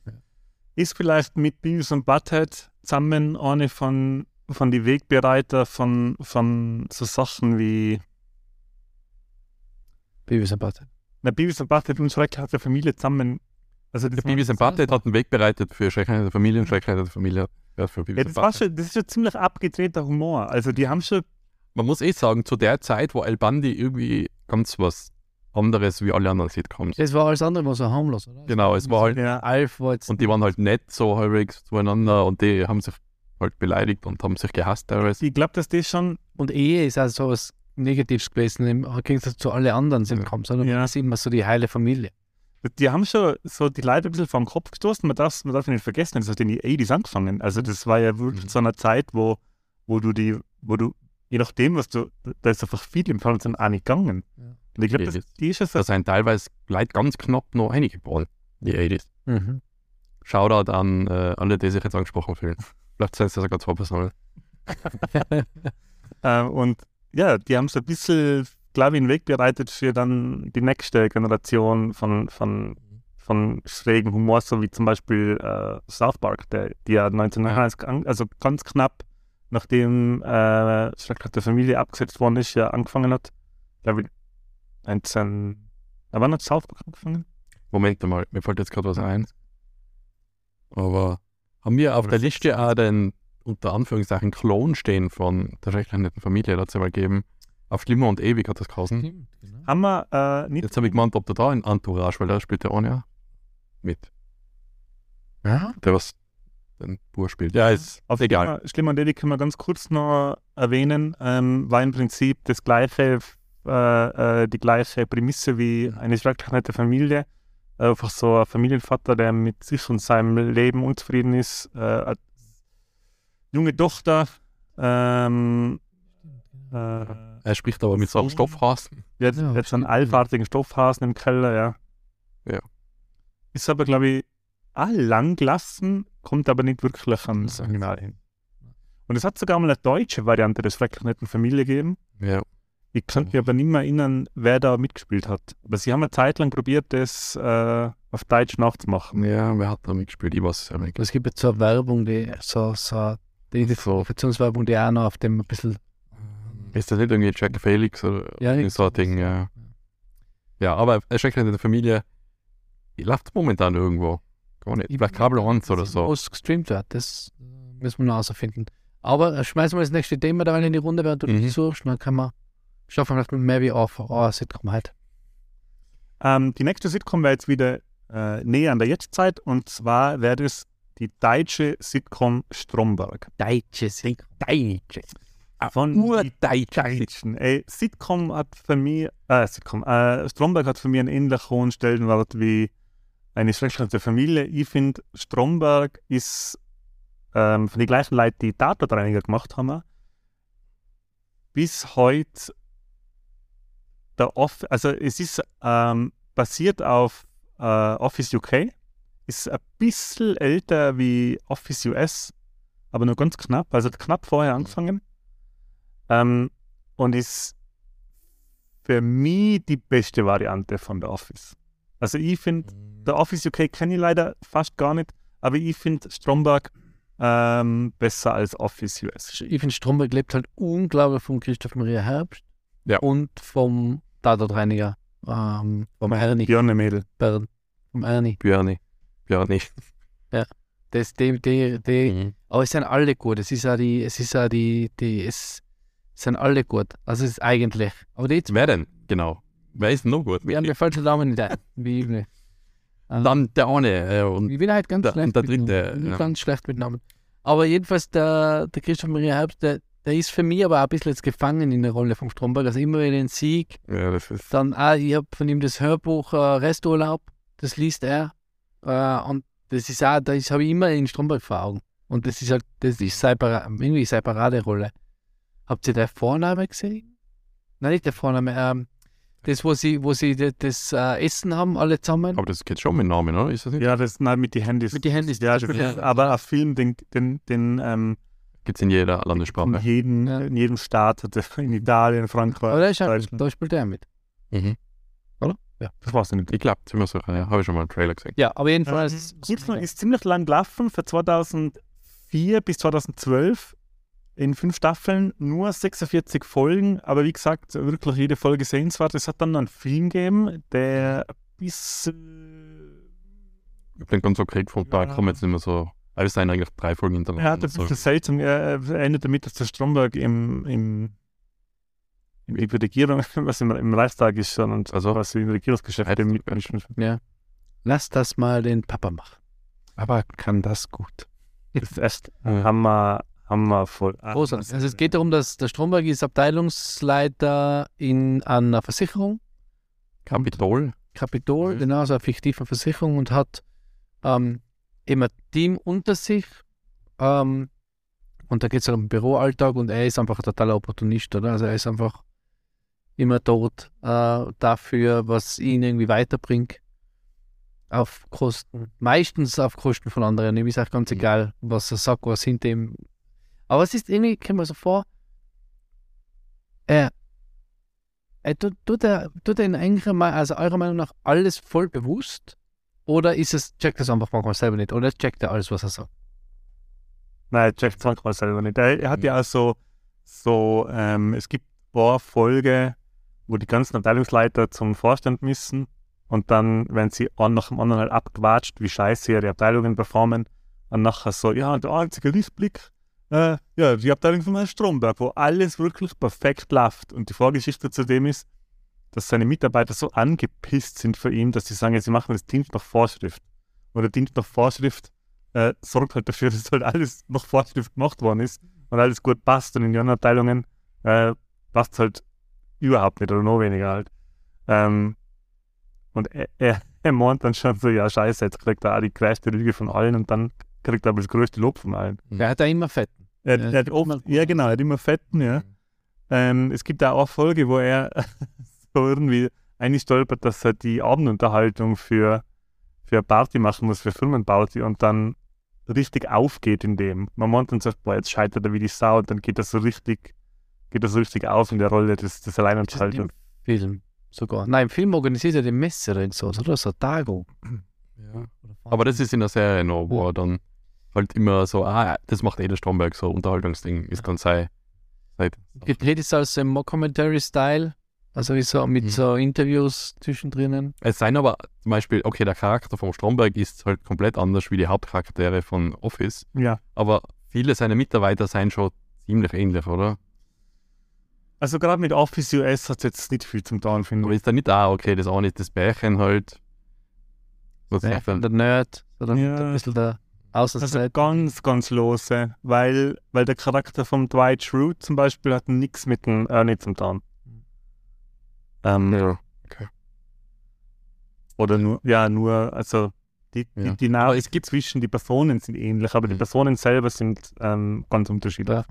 Ist vielleicht mit Beavis und Butthead zusammen eine von, von die Wegbereiter von, von so Sachen wie Beavis and Butthead. na, Beavis und Butthead und Schrecklich der Familie zusammen. Also das, Der Beavis and Butthead hat einen Weg bereitet für Schreckheit der Familie und Schreckheit der Familie. Ja, für Beavis ja, and das, war schon, das ist schon ziemlich abgedrehter Humor. Also die haben schon Man muss eh sagen, zu der Zeit war El Bandi irgendwie ganz was anderes wie alle anderen Sitcoms. Das war alles andere, war so harmlos, oder? Genau, es war halt, ja, Alf war jetzt. und die waren halt nett so halbwegs zueinander und die haben sich halt beleidigt und haben sich gehasst teilweise. ich glaube, dass das schon Und Ehe ist also so was Negatives gewesen im Gegensatz zu allen anderen Sitcoms, oder? Ja. Das ist immer so die heile Familie. Die haben schon so die Leute ein bisschen vor den Kopf gestoßen. Man darf, man darf nicht vergessen, das hat in die 80s angefangen. Also das war ja wirklich Mhm. so eine Zeit, wo, wo du die, wo du, je nachdem, was du, da ist einfach viel im Fernsehen auch nicht gegangen. Ja. Und ich glaube, Ja, das, die ist schon so, Da sind teilweise Leute ganz knapp noch reingeboren, die 80s. Mhm. Shoutout an äh, alle, die sich jetzt angesprochen fühlen. Vielleicht sind es ja sogar zwei Personen. äh, und ja, die haben so ein bisschen, glaube ich, einen Weg bereitet für dann die nächste Generation von, von, von schrägen Humor, so wie zum Beispiel äh, South Park, der, die ja 1991, an- also ganz knapp nachdem äh, Schrecklich der Familie abgesetzt worden ist, ja angefangen hat. Glaube ich, 19. Da wann hat South Park angefangen? Moment mal, mir fällt jetzt gerade was ein. Aber haben wir auf der Liste auch den unter Anführungszeichen Klon stehen von der schrecklichen netten Familie, da hat es ja mal gegeben. Auf Schlimmer und Ewig hat das geheißen. Stimmt, genau. Haben wir äh, nicht. Jetzt habe ich gemeint, ob der da ein Entourage, weil da spielt der Anja mit. Ja? Der was den Bur spielt. Ja, ist Auf egal. Schlimmer, Schlimmer und Ewig können wir ganz kurz noch erwähnen. Ähm, war im Prinzip das gleiche, äh, äh, die gleiche Prämisse wie eine schrecklich nette Familie. Einfach so ein Familienvater, der mit sich und seinem Leben unzufrieden ist. Äh, eine junge Tochter, äh, ähm, äh, Er spricht aber mit so einem Stoffhasen. jetzt, Ja, jetzt einen stimmt. allfartigen Stoffhasen im Keller, ja. Ja. Ist aber, glaube ich, auch lang gelassen, kommt aber nicht wirklich ans Original hin. Und es hat sogar mal eine deutsche Variante des schrecklich netten Familie gegeben. Ja. Ich kann mich aber nicht mehr erinnern, wer da mitgespielt hat. Aber sie haben eine Zeit lang probiert, das äh, auf Deutsch nachzumachen. Ja, wer hat da mitgespielt? Ich weiß es ja nicht. Es gibt jetzt so eine Werbung, die so, so die Identifikationswerbung, die auch noch auf dem ein bisschen. Ist das nicht irgendwie Jack Felix oder Ja, irgendwie so ein Ding? Ja, ja aber er steckt in der Familie. Läuft momentan irgendwo. Gar nicht. Vielleicht Kabel 1 oder so. Wo es gestreamt wird, das müssen wir noch herausfinden. Aber äh, schmeißen wir das nächste Thema da rein in die Runde, während du Mhm. suchst, dann kann man schaffen wir vielleicht mit wie auf oh, Sitcom halt. Ähm, die nächste Sitcom wäre jetzt wieder äh, näher an der Jetztzeit und zwar wäre das die deutsche Sitcom Stromberg. Deutsche Sitcom. Deutsche. Von Deutschen. Ey, Sitcom hat für mich, äh, Sitcom, äh, Stromberg hat für mich einen ähnlich hohen Stellenwert wie eine schreckliche Familie. Ich finde, Stromberg ist ähm, von den gleichen Leuten, die Tatortreiniger gemacht haben, bis heute der Off, also es ist ähm, basiert auf äh, Office UK, ist ein bisschen älter wie Office US, aber nur ganz knapp, also hat knapp vorher angefangen. Ähm, und ist für mich die beste Variante von der Office. Also ich finde, der Office UK kenne ich leider fast gar nicht, aber ich finde Stromberg ähm, besser als Office US. Ich finde, Stromberg lebt halt unglaublich von Christoph Maria Herbst Ja. und vom Tatortreiniger, ähm, vom Ernie Björn Mädel. Bern. Vom Ernie. Björni. Björni. Das, die, die, die, Mhm. aber es sind alle gut. Es ist auch die, es ist auch die, die, es sind alle gut. Also es ist eigentlich. Aber die Wer denn? Genau. Wer ist denn noch gut? Ja, mir fällt der Name nicht ein. Wie üblich. Ähm, Dann der eine. Äh, und ich bin halt ganz der- schlecht und der mit dritte, Namen. Bin ja. ganz schlecht mit Namen. Aber jedenfalls der, der Christoph Maria Herbst, der, der ist für mich aber auch ein bisschen jetzt gefangen in der Rolle vom Stromberg. Also immer wieder den Sieg. ja, das ist. Dann auch, ich habe von ihm das Hörbuch äh, Resturlaub, das liest er. Äh, und das ist auch, das habe ich immer in Stromberg vor Augen. Und das ist halt, das ist separa irgendwie seine Paraderolle. Habt ihr den Vorname gesehen? Nein, nicht der Vorname. Ähm, das, wo sie, wo sie das, das äh, Essen haben, alle zusammen. Aber das geht schon mit Namen, oder? Ist das nicht? Ja, das nein, mit den Handys. Mit den Handys, Ja, das er. aber ein Film, den, den, den ähm, Gibt es in jeder in, Landessprache. jedem, Ja. in jedem Staat, in Italien, Frankreich, Aber da, ist halt, Deutschland. da spielt er mit. Mhm. Das war's nicht. Ich glaube, ziemlich sicher. Ja, habe ich schon mal einen Trailer gesehen. Ja, aber jedenfalls. Gibson ist ziemlich lang gelaufen, von 2004 bis 2012 in fünf Staffeln, nur 46 Folgen, aber wie gesagt, wirklich jede Folge sehenswert. Es hat dann noch einen Film gegeben, der bis Ich bin ganz okay gefunden. Da Ja. kommen jetzt nicht mehr so. Aber es sind eigentlich drei Folgen hintereinander. er hat ein so. bisschen seltsam, er endet damit, dass der Stromberg im, im, im, in der Regierung, was im, im Reichstag ist, sondern Also, was im Regierungsgeschäft Reichstag, mitmischen. Ja. Lass das mal den Papa machen. Aber kann das gut. Das ist Ja. Hammer, Hammer voll. Großartig. Also es geht darum, dass der Stromberg ist Abteilungsleiter in einer Versicherung, Kapitol. Kapitol, Mhm. genau, so eine fiktive Versicherung und hat ähm, eben ein Team unter sich. Ähm, und da geht es halt um den Büroalltag und er ist einfach ein totaler Opportunist, oder? Also er ist einfach immer dort äh, dafür, was ihn irgendwie weiterbringt. Auf Kosten, meistens auf Kosten von anderen. Ihm ist auch ganz Mhm. egal, was er sagt, was hinter ihm. Aber es ist irgendwie, kommt mir so vor, er, er tut, tut, er, tut er in eigentlich, also eurer Meinung nach, alles voll bewusst? Oder ist es, checkt er es einfach manchmal selber nicht? Oder checkt er alles, was er sagt? Nein, Jack Frank war selber nicht. Er, er hat ja auch so, so ähm, es gibt ein paar Folge, wo die ganzen Abteilungsleiter zum Vorstand müssen und dann, wenn sie einen nach dem anderen halt abgewatscht, wie scheiße ihre Abteilungen performen, und nachher so, ja, der einzige Lichtblick, äh, ja, die Abteilung von Herrn Stromberg, wo alles wirklich perfekt läuft. Und die Vorgeschichte zu dem ist, dass seine Mitarbeiter so angepisst sind für ihn, dass sie sagen, ja, sie machen das Dienst nach Vorschrift. Und der Dienst nach Vorschrift äh, sorgt halt dafür, dass halt alles nach Vorschrift gemacht worden ist und alles gut passt. Und in den anderen Abteilungen äh, passt halt überhaupt nicht oder noch weniger halt. Ähm, und er, er, er meint dann schon so, ja scheiße, jetzt kriegt er auch die größte Lüge von allen und dann kriegt er aber das größte Lob von allen. Der hat da immer Fetten. Er, Ja, er hat oft, ja genau, er hat immer Fetten, ja. Ähm, es gibt auch eine Folge, wo er so irgendwie einstolpert, dass er die Abendunterhaltung für, für eine Party machen muss, für Firmenparty und dann richtig aufgeht in dem. Man meint dann sagt, boah, jetzt scheitert er wie die Sau und dann geht das so richtig, geht das so richtig auf in der Rolle des, des Alleinunterhalters. Film sogar. Nein, im Film organisiert er die Messe oder so, oder? So Tago. Ja. Aber das ist in der Serie noch, wo er dann halt immer so, ah, das macht eh der Stromberg, so Unterhaltungsding, ist dann sein. sein Gedreht ist also im Mockumentary-Style. Also wie so mit Mhm. so Interviews zwischendrin. Es sein aber zum Beispiel, okay, der Charakter vom Stromberg ist halt komplett anders wie die Hauptcharaktere von Office, Ja. aber viele seiner Mitarbeiter seien schon ziemlich ähnlich, oder? Also gerade mit Office US hat es jetzt nicht viel zum tun, finde Aber ich. ist da nicht da, okay, das eine ist das Bärchen halt. Was Ja, ist das? der Nerd. Oder Ja. ein bisschen der Also Außenseiter. ganz, ganz lose, weil, weil der Charakter von Dwight Schrute zum Beispiel hat nichts mit dem Ernie zum tun. Ähm, Ja. Oder nur, ja, nur, also die, Ja. die, die Nachrichten zwischen die Personen sind ähnlich, aber die Mhm. Personen selber sind ähm, ganz unterschiedlich. Ja.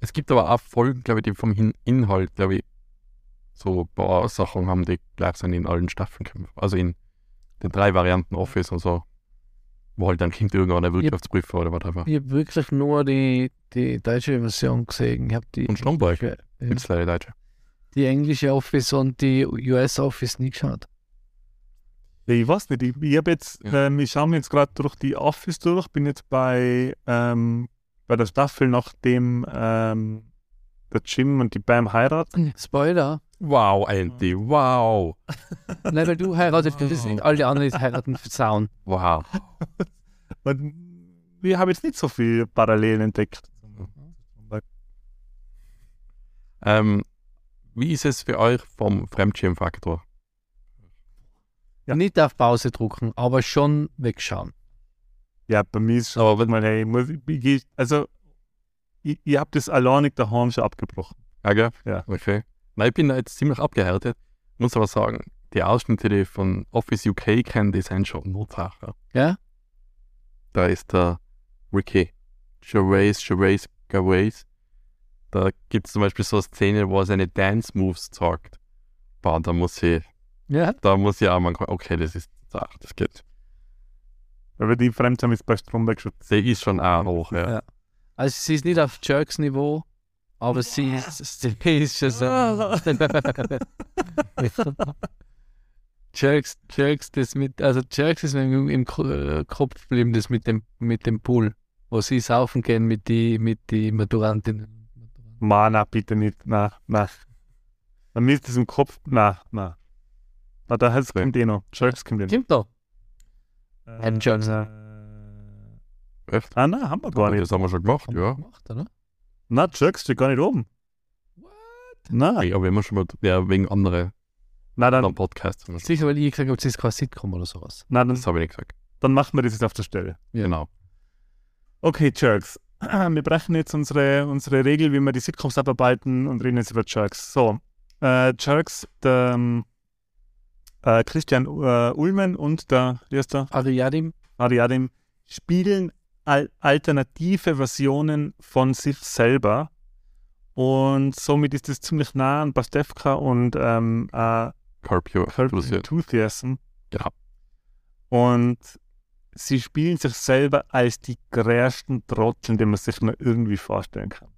Es gibt aber auch Folgen, glaube ich, die vom Hin Inhalt, glaube ich, so ein paar Sachen haben, die gleich sind in allen Staffeln. Also in den drei Varianten Office und so. Wo halt dann kommt irgendwann ein Wirtschaftsprüfer oder whatever. Ich habe wirklich nur die, die deutsche Version gesehen. Ich habe die, Und Stromberg. ja, Gibt's leider Deutsche. Die englische Office und die US Office nie geschaut. Ich weiß nicht, ich, ich habe jetzt, Ja. ähm, ich schaue mir jetzt gerade durch die Office durch, bin jetzt bei, ähm, bei der Staffel, nachdem ähm, der Jim und die Bam heiraten. Spoiler. Wow, Andy, wow. Nein, weil du heiratest, das sind alle anderen, heiraten, versauen. Wow. Und ich habe jetzt nicht so viel Parallelen entdeckt. Ähm, wie ist es für euch vom Fremdschirmfaktor? Ja. Nicht auf Pause drucken, aber schon wegschauen. Ja, bei mir ist Aber wenn, mal, hey, ich muss, ich, also ich, ich habe das alleinig daheim schon abgebrochen. ja, gell? Ja. Okay. Nein, ich bin da jetzt ziemlich abgehärtet. Muss aber sagen, die Ausschnitte, die ich von Office UK kennen, die sind schon Notsache. Ja? Da ist der Ricky Gervais, Gervais, Gervais. Da gibt es zum Beispiel so eine Szene, wo er seine Dance-Moves zeigt. Boah, da muss ich, Ja? da muss ich auch mal, okay, das ist, ach, das geht. Aber die Fremdscham ist bei Stromberg schon. Sie ist schon auch hoch, ja. Ja. Also sie ist nicht auf Jerks Niveau, aber sie ist, sie ist schon so. Jerks, Jerks, das mit, also Jerks ist mir im, im äh, Kopf geblieben, das mit dem, mit dem Pool, wo sie saufen gehen mit die, mit die Maturantinnen. Mana, bitte nicht. Na, na. Bei mir ist das im Kopf. Na, na. Na, da heißt es kommt eh noch. Jerks kommt eh noch. Stimmt doch. Äh, Herrn Jerks. äh, Echt? Ah, nein, haben wir gar nicht. Das haben wir schon gemacht, Haben wir ja. Gemacht, oder? Na, Jerks steht gar nicht oben. Nein, Ja, aber immer schon mal, ja, wegen anderen, na, dann, wir schon- Sicher, weil ich gesagt habe, es ist kein Sitcom oder sowas. na, dann, Das habe ich nicht gesagt. dann machen wir das jetzt auf der Stelle. Genau. Okay, Jerks. Wir brechen jetzt unsere, unsere Regel, wie wir die Sitcoms abarbeiten und reden jetzt über Jerks. So, äh, Jerks, der ähm, äh, Christian äh, Ullmann und der, wie heißt der? Ariadim, Ariadim spielen al alternative Versionen von sich selber. Und somit ist es ziemlich nah an Pastewka und ähm, äh, Curb. Enthusiasm. Genau. Und sie spielen sich selber als die größten Trotteln, die man sich nur irgendwie vorstellen kann.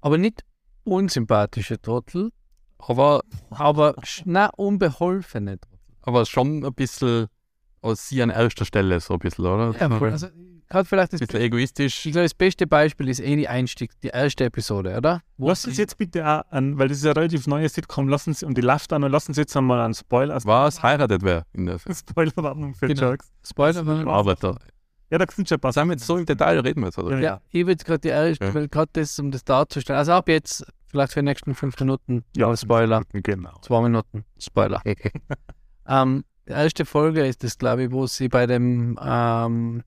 aber nicht unsympathische Trottel, Aber, aber na, unbeholfene Trottel. aber schon ein bisschen aus sie an erster Stelle, so ein bisschen, oder? Ja, ein also, gerade vielleicht das, bisschen egoistisch. ich glaube, das beste Beispiel ist eh die Einstieg, die erste Episode, oder? Wo Lass uns jetzt bitte auch an, weil das ist eine relativ neue Sitcom, lassen Sie, und die läuft an, und lassen Sie jetzt einmal einen Spoiler, Was heiratet wer in der Spoilerwarnung für Genau. Jerks. Spoiler warnung. Arbeiter? Ja, da sind schon ein paar haben wir jetzt so im Detail reden wir jetzt, oder? Ja. Ja, ich würde gerade die erste, Ja. weil gerade das, um das darzustellen. Also ab jetzt, vielleicht für die nächsten fünf Minuten, Ja, Spoiler. Genau. zwei Minuten, Spoiler. ähm, die erste Folge ist das, glaube ich, wo sie bei dem ähm,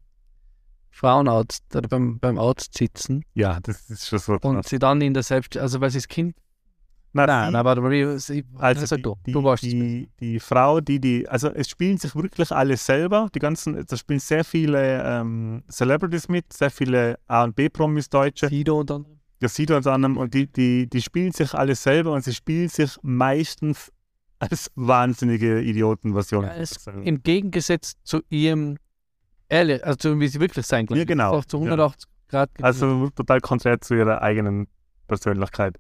Frauenarzt, oder beim, beim Arzt sitzen Ja, das ist schon so. und sie dann in der Selbst, also weil sie das Kind Na, Nein, nein, mal, wie- sie, Also sag die, du, die, du warst es. die, die Frau, die die, also es spielen sich wirklich alle selber, die ganzen, da spielen sehr viele ähm, Celebrities mit, sehr viele A und B-Promis Deutsche, Sido und dann. das sieht uns an und die, die, die spielen sich alle selber und sie spielen sich meistens als wahnsinnige Idioten, was Ja, es, Im Gegensatz zu ihrem, ehrlich, also wie sie wirklich sein können. Ja, genau. Auch zu 180 Grad. Also total konträr zu ihrer eigenen Persönlichkeit.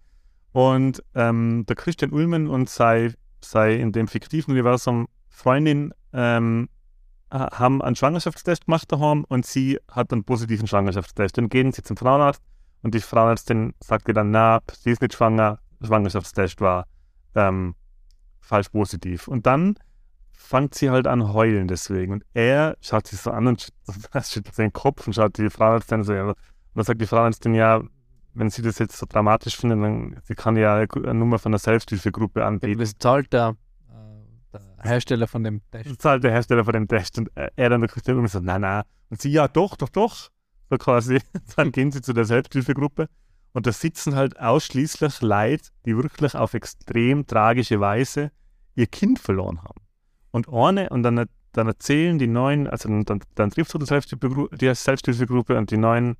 Und ähm, der Christian Ullmann und sei, sei in dem fiktiven Universum Freundin ähm, ha- haben einen Schwangerschaftstest gemacht daheim und sie hat einen positiven Schwangerschaftstest. Dann gehen sie zum Frauenarzt und die Frauenärztin sagt ihr dann, na, sie ist nicht schwanger, Schwangerschaftstest war ähm, falsch positiv. Und dann fängt sie halt an heulen deswegen. Und er schaut sich so an und schüttelt seinen Kopf und schaut die Frauenärztin so, ja, und dann sagt die Frauenärztin, ja, wenn sie das jetzt so dramatisch finden, dann sie kann ja eine Nummer von einer Selbsthilfegruppe anbieten. Das zahlt der, äh, der Hersteller von dem Test. Das zahlt der Hersteller von dem Test. Und er dann der Ullmann so, nein, nein. Und sie, ja, doch, doch, doch. So quasi. Dann gehen sie zu der Selbsthilfegruppe. Und da sitzen halt ausschließlich Leute, die wirklich auf extrem tragische Weise ihr Kind verloren haben. Und eine, und dann, dann erzählen die neuen, also dann, dann, dann trifft so die Selbsthilfegruppe, und die neuen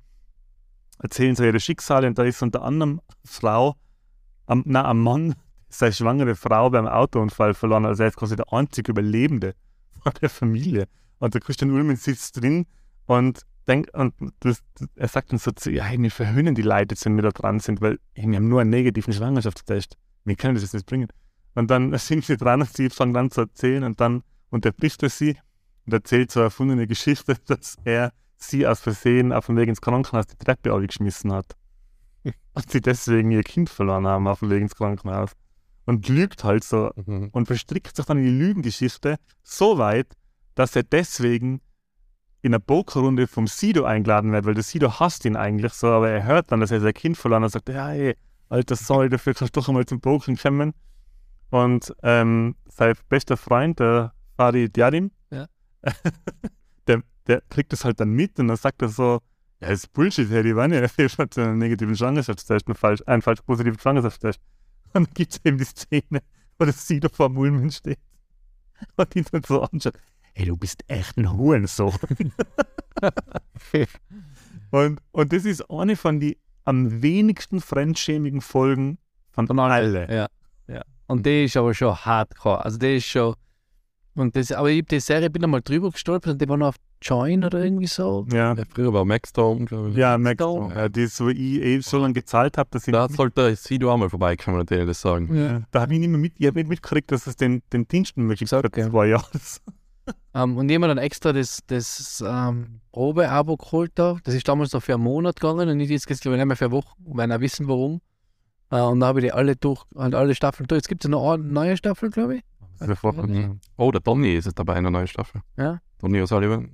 erzählen so ihre Schicksale und da ist unter anderem Frau, am, na, ein Mann, seine schwangere Frau beim Autounfall verloren. Also er ist quasi der einzige Überlebende von der Familie. Und der Christian Ullmann sitzt drin und denkt, und das, er sagt dann so zu hey, wir verhöhnen die Leute, wenn wir da dran sind, weil hey, wir haben nur einen negativen Schwangerschaftstest. Wir können das jetzt nicht bringen. Und dann sind sie dran und sie fangen an zu erzählen und dann unterbricht er sie und erzählt so eine erfundene Geschichte, dass er sie aus Versehen auf dem Weg ins Krankenhaus die Treppe abgeschmissen hat. Und sie deswegen ihr Kind verloren haben auf dem Weg ins Krankenhaus. Und lügt halt so Mhm. und verstrickt sich dann in die Lügengeschichte so weit, dass er deswegen in einer Pokerrunde vom Sido eingeladen wird, weil der Sido hasst ihn eigentlich so, aber er hört dann, dass er sein Kind verloren hat und sagt, ja, hey, alter Sorry, dafür kannst du doch einmal zum Pokern kommen. Und ähm, sein bester Freund, der Farid Yadim, Ja. der, der kriegt das halt dann mit und dann sagt er so, ja, das ist Bullshit, hey, die waren ja hat einen negativen Schwangerschaftstest, einen falsch, einen falsch positiven Schwangerschaftstest. Und dann gibt es eben die Szene, wo der Sido vor dem Ulmen steht und ihn dann so anschaut. Hey, du bist echt ein Hurensohn. und, und das ist eine von den am wenigsten fremdschämigen Folgen von, Von allen. alle. Ja. Und der ist aber schon hardcore. Also der ist schon. Und das, aber ich habe die Serie bin einmal drüber gestolpert und die war noch auf Join oder irgendwie so. Ja, Ja, früher war Maxstorm, glaube ich. ja, Max, Stone. ja, die so ich eh so lange gezahlt habe, dass ich Da sollte Sido auch mal vorbeikommen und denen das sagen. Ja. da habe ich nicht mehr mit, ich hab nicht mitgekriegt, dass es den, den Diensten möglich Sag, für zwei Jahre. Ähm, und jemand dann extra das, das ähm, Probe-Abo geholt da. Das ist damals noch für einen Monat gegangen und nicht jetzt glaube ich nicht mehr für eine Woche, weil wir wissen warum. Äh, und da habe ich die alle durch, halt alle Staffeln durch. Jetzt gibt es noch eine neue Staffel, glaube ich. Oh, der Donny ist jetzt dabei in der neuen Staffel. Ja. Donny O'Sullivan.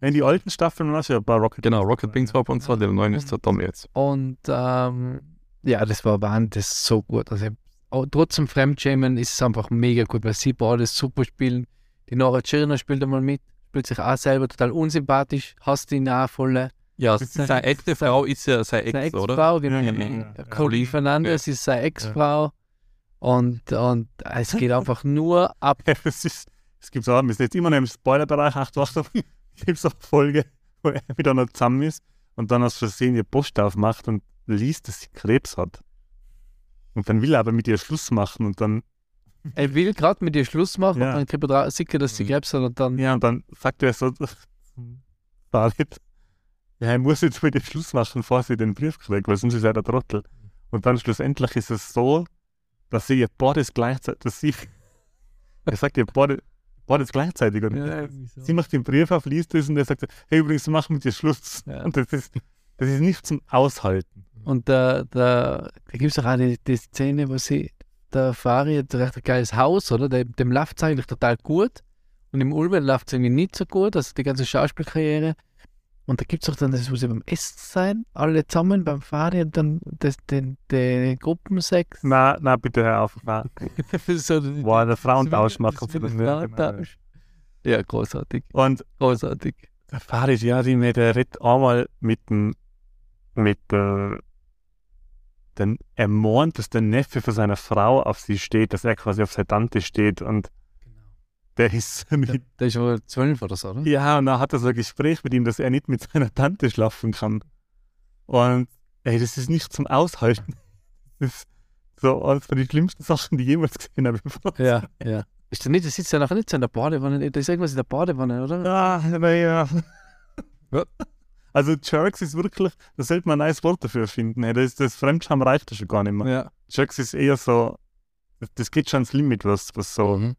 In die alten Staffeln war es ja bei Rocket. Genau, Rocket Beans war bei uns, der neuen ist der Donny jetzt. Und ähm, ja, das war Wahnsinn, das ist so gut. Also auch trotzdem Fremdschämen ist es einfach mega gut, weil sie beide super spielen. Die Nora Tschirner spielt einmal mit, spielt sich auch selber total unsympathisch, hasst ihn auch voll. Ja, seine echte Frau ist ja seine Seine Ex, oder? Ex-Frau, wie Ja, ja, genau. ja, Cody Fernandes ist seine Ex-Frau. Und, und es geht einfach nur ab. es, ist, es gibt auch, wir sind jetzt immer noch im Spoilerbereich, Achtung, Achtung, es gibt so eine Folge, wo er wieder noch zusammen ist und dann aus Versehen ihr Post aufmacht und liest, dass sie Krebs hat. Und dann will er aber mit ihr Schluss machen und dann, Er will gerade mit ihr Schluss machen Ja. und dann kriegt er dra- sieht er, dass sie Mhm. Krebs hat und dann. ja, und dann sagt er so, Farid, ja, er muss jetzt mit ihr Schluss machen, bevor sie den Brief kriegt, weil sonst ist er der Trottel. Und dann schlussendlich ist es so, dass sie ihr beides gleichzeitig, dass sie, er sagt ihr beide- beides gleichzeitig und Ja, so. Sie macht den Brief auf, liest es und er sagt, hey, übrigens, machen mit dir Schluss. Ja. Und das ist, das ist nicht zum Aushalten. Und da, da, da gibt es auch die, die Szene, wo sie, der Fari hat recht ein geiles Haus, oder? Dem, dem läuft es eigentlich total gut. Und im Ulven läuft es irgendwie nicht so gut, also die ganze Schauspielkarriere. Und da gibt es auch dann, das muss ja beim Essen sein, alle zusammen beim Fari und dann das, den, den Gruppensex. Na, na, bitte hör auf. Na, so, die- boah, der Frauentausch das machen. wird- das Ja, genau. Frauentausch. Ja, großartig. Und Großartig. der Farid Yarim, der redet einmal mit dem, mit der, dann er mournt, dass der Neffe von seiner Frau auf sie steht, dass er quasi auf seine Tante steht und der ist Der, mit, der ist wohl zwölf oder so, oder? ja, und dann hat er so ein Gespräch mit ihm, dass er nicht mit seiner Tante schlafen kann. Und ey, das ist nicht zum Aushalten. Das ist so eines von den schlimmsten Sachen, die ich jemals gesehen habe. Ja, ja. Ist der nicht, der sitzt ja nachher nicht so in der Badewanne, da ist irgendwas in der Badewanne, oder? Ah, naja. Ja. Also Jerks ist wirklich, da sollte man ein neues Wort dafür finden. Hey, das, das Fremdscham reicht ja schon gar nicht mehr. Ja. Jerks ist eher so, das, das geht schon ans Limit, was, was so. Mhm.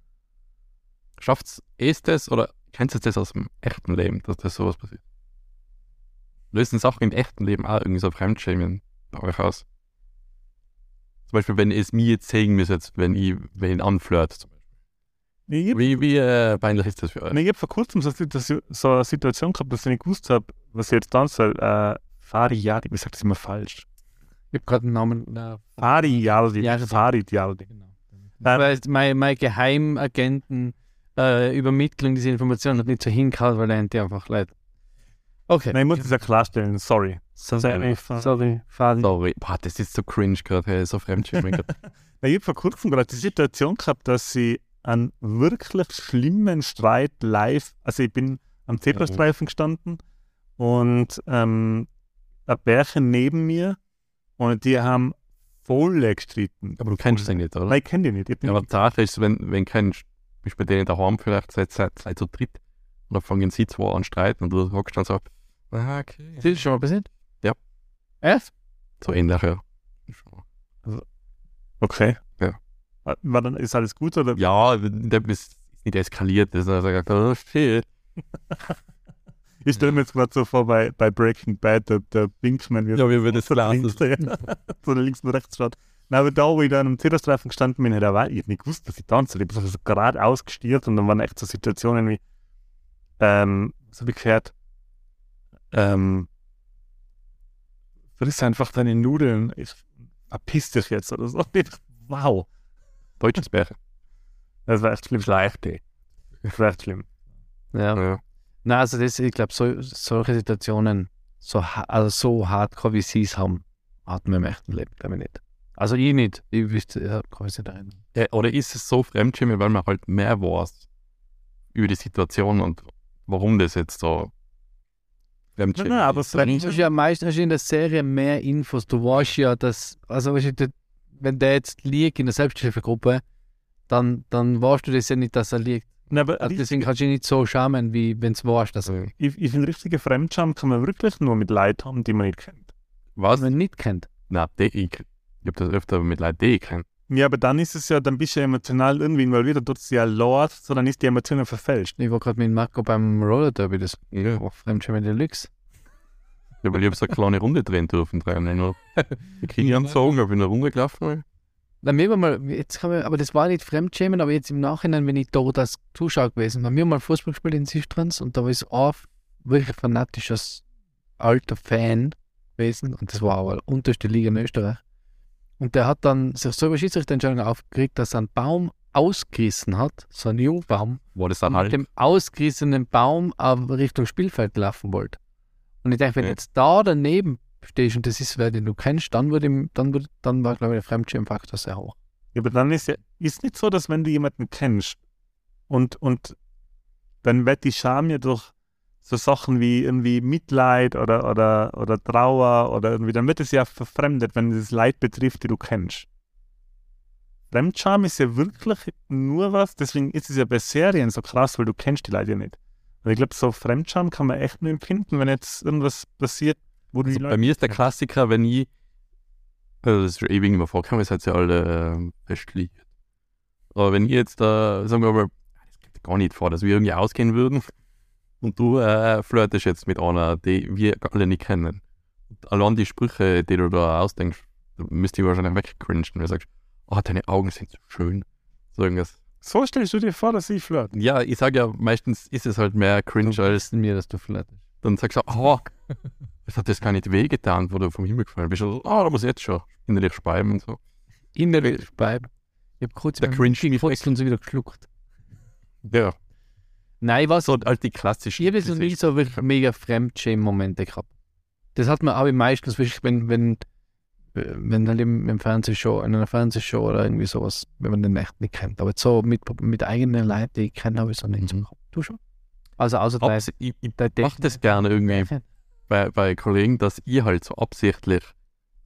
Schafft's ist das oder kennst du das aus dem echten Leben, dass das sowas passiert? Lösen Sachen im echten Leben auch irgendwie so Fremdschämen bei euch aus? Zum Beispiel, wenn es mir jetzt zeigen müsste, wenn ich wen anflirt. zum Beispiel. Nee, ich habe Wie, wie äh, peinlich ist das für euch? nee, ich hab vor kurzem so, so, so eine Situation gehabt, dass ich nicht gewusst habe, was ich jetzt tun soll. Äh, Fari Yaldi, wie sagt das immer falsch? Ich habe gerade einen Namen. Na, Fari Yaldi. Ja, Fari Yaldi. genau. Ähm, Weil mein, mein Geheimagenten äh, Übermittlung dieser Information hat nicht so hingehauen, weil er die einfach leid. Okay. Nein, ich muss das ja klarstellen, sorry. sorry. Sorry. Fadi. Sorry, boah, das ist so cringe gerade, hey, so. Na, ich habe vor kurzem gerade die Situation gehabt, dass sie einen wirklich schlimmen Streit live, also ich bin am Zebrastreifen gestanden und ähm, ein Bärchen neben mir und die haben voll gestritten. Aber du kennst den nicht, oder? Nein, ich kenne die nicht. Ich Ja, aber die Sache ist, wenn, wenn kennst, bist bei denen daheim vielleicht seit, seit, seit zu dritt und dann fangen sie zwei an streiten und du hockst dann so, ah, okay. Das ist schon mal passiert? Ja. Echt? So ähnlich, ja. okay. Ja. War dann, ist alles gut oder? Ja, der ist nicht eskaliert, das ist also gesagt, oh shit. Ich stelle mir jetzt gerade so vor bei, bei Breaking Bad, der, der wird Ja, wie würde es so links, ja. so links und rechts schaut. Nein, aber da, wo ich dann am Zebrastreifen gestanden bin, hat er ich hab nicht gewusst, dass ich tanze. Ich habe so gerade ausgestiert und dann waren echt so Situationen wie, ähm, was habe ich gehört? Ähm, friss einfach deine Nudeln, ich verpiss dich jetzt oder so. Wow, Deutsches Bärchen. das war echt schlimm. Schlechte. Das war echt schlimm. Ja. Ja. Nein, also das, ich glaube, so, solche Situationen, so, also so hardcore wie sie es haben, hatten wir im echten Leben, glaube ich nicht. Also ich nicht. Ich wüsste, ja, kann mich nicht erinnern. Ja, oder ist es so Fremdschämen, weil man halt mehr weiß über die Situation und warum das jetzt so Fremdschämen Nein, nein, aber ist? Fremd- Du hast ja meistens hast du in der Serie mehr Infos. Du weißt ja, dass, also weißt du, der- wenn der jetzt liegt in der Selbsthilfegruppe, dann, dann weißt du das ja nicht, dass er liegt. Nein, aber Also deswegen kannst du ihn nicht so schamen, wie wenn es weißt, dass er ich, ich finde, richtige Fremdscham kann man wirklich nur mit Leuten haben, die man nicht kennt. Was? man ihn nicht kennt. Nein, die, ich, ich habe das öfter mit Leuten, ich kenne. Ja, aber dann ist es ja, dann bist du ja emotional irgendwie involviert, dann tut es ja Lord, sondern ist die Emotionen verfälscht. Ich war gerade mit Marco beim Roller Derby, das Ja. war Fremdschämen Deluxe. Ja, weil ich habe so eine kleine Runde drehen dürfen. Drehen. Nur die Kinder anzogen, habe ich eine Runde gelaufen. Na, mir war mal, jetzt kann man, aber das war nicht Fremdschämen, aber jetzt im Nachhinein, wenn ich dort als Zuschauer gewesen bin, wir haben mal Fußball gespielt in Sistrans und da war ich ein wirklich fanatisches alter Fan gewesen und das war aber unterste Liga in Österreich. Und der hat dann sich so über Schiedsrichterentscheidung aufgeregt, dass er einen Baum ausgerissen hat, so einen Jungbaum, War das und dann mit halt? dem ausgerissenen Baum auf Richtung Spielfeld laufen wollte. Und ich denke, wenn Ja. du jetzt da daneben stehst und das ist wer, den du kennst, dann, würde ihm, dann, würde, dann war, glaube ich, der Fremdschirmfaktor sehr hoch. Ja, aber dann ist ja, ist nicht so, dass wenn du jemanden kennst und, und dann wird die Scham ja durch so Sachen wie irgendwie Mitleid oder, oder, oder Trauer oder irgendwie, dann wird es ja verfremdet, wenn es Leid betrifft, die du kennst. Fremdscham ist ja wirklich nur was, deswegen ist es ja bei Serien so krass, weil du kennst die Leute ja nicht. Und ich glaube, so Fremdscham kann man echt nur empfinden, wenn jetzt irgendwas passiert, wo du Also die bei Leute mir ist der Klassiker, wenn ich, also das ist ewig mehr vorgekommen, es hat ja alle äh, festgelegt. Aber wenn ich jetzt da, sagen wir mal, das kommt gar nicht vor, dass wir irgendwie ausgehen würden und du äh, flirtest jetzt mit einer, die wir alle nicht kennen. Und allein die Sprüche, die du da ausdenkst, da müsst ihr wahrscheinlich wegcringen, wenn du sagst, oh, deine Augen sind so schön. So irgendwas. So stellst du dir vor, dass ich flirt. Ja, ich sage ja, meistens ist es halt mehr cringe als in mir, dass du flirtest. dann sagst du, oh, es hat das gar nicht wehgetan, wo du vom Himmel gefallen bist. Also, oh, da muss ich jetzt schon innerlich speiben und so. Innerlich bleiben. Ich habe kurz Der beim Cringe gekotzt und so wieder geschluckt. Ja. Nein, was? So halt die klassischen. Ich habe jetzt noch nie so wirklich mega Fremdschämen-Momente gehabt. Das hat man auch meistens, wirklich, wenn, wenn wenn halt im, im Fernsehshow, in einer Fernsehshow oder irgendwie sowas, wenn man den echt nicht kennt. Aber jetzt so mit, mit eigenen Leuten, die ich kenne, habe ich so nicht Mhm. Du schon? Also außer dein, Abs ich ich dein mache das gerne irgendwie bei, bei Kollegen, dass ich halt so absichtlich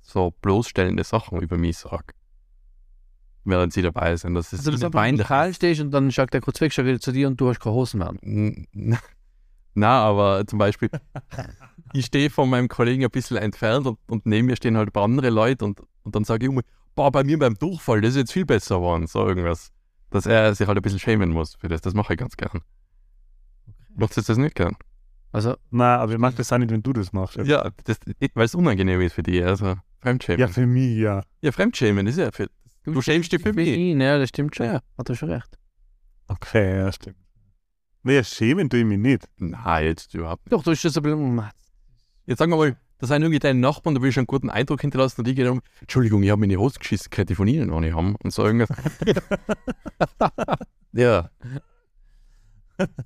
so bloßstellende Sachen über mich sage. Während sie dabei sind. Das ist Also, dass du peinlich. Lokal stehst und dann schaut der kurz weg, schaut wieder zu dir und du hast keine Hosen mehr. an. Na, aber zum Beispiel, ich stehe von meinem Kollegen ein bisschen entfernt und, und neben mir stehen halt ein paar andere Leute und, und dann sage ich immer, boah, bei mir beim Durchfall, das ist jetzt viel besser geworden, so irgendwas. Dass er sich halt ein bisschen schämen muss für das. Das mache ich ganz gern. Machst du das nicht gern? Also, Nein, aber ich mag das auch nicht, wenn du das machst. Ja, weil es unangenehm ist für dich. Also, Fremdschämen. Ja, Ja, für mich, ja. Fremdschämen ist ja für. Du schämst dich für mich. ihn, ja, das stimmt schon. Ja. Hat er schon recht. Okay, ja, stimmt. Nee, schämen tue ich mich nicht. Nein, jetzt überhaupt nicht. Doch, du hast das ein bisschen. Jetzt sagen wir mal, da sind irgendwie deine Nachbarn, da will ich einen guten Eindruck hinterlassen und die gehen um, Entschuldigung, ich habe mir in die Hose geschissen, könnte ich von Ihnen auch nicht haben und so irgendwas. ja,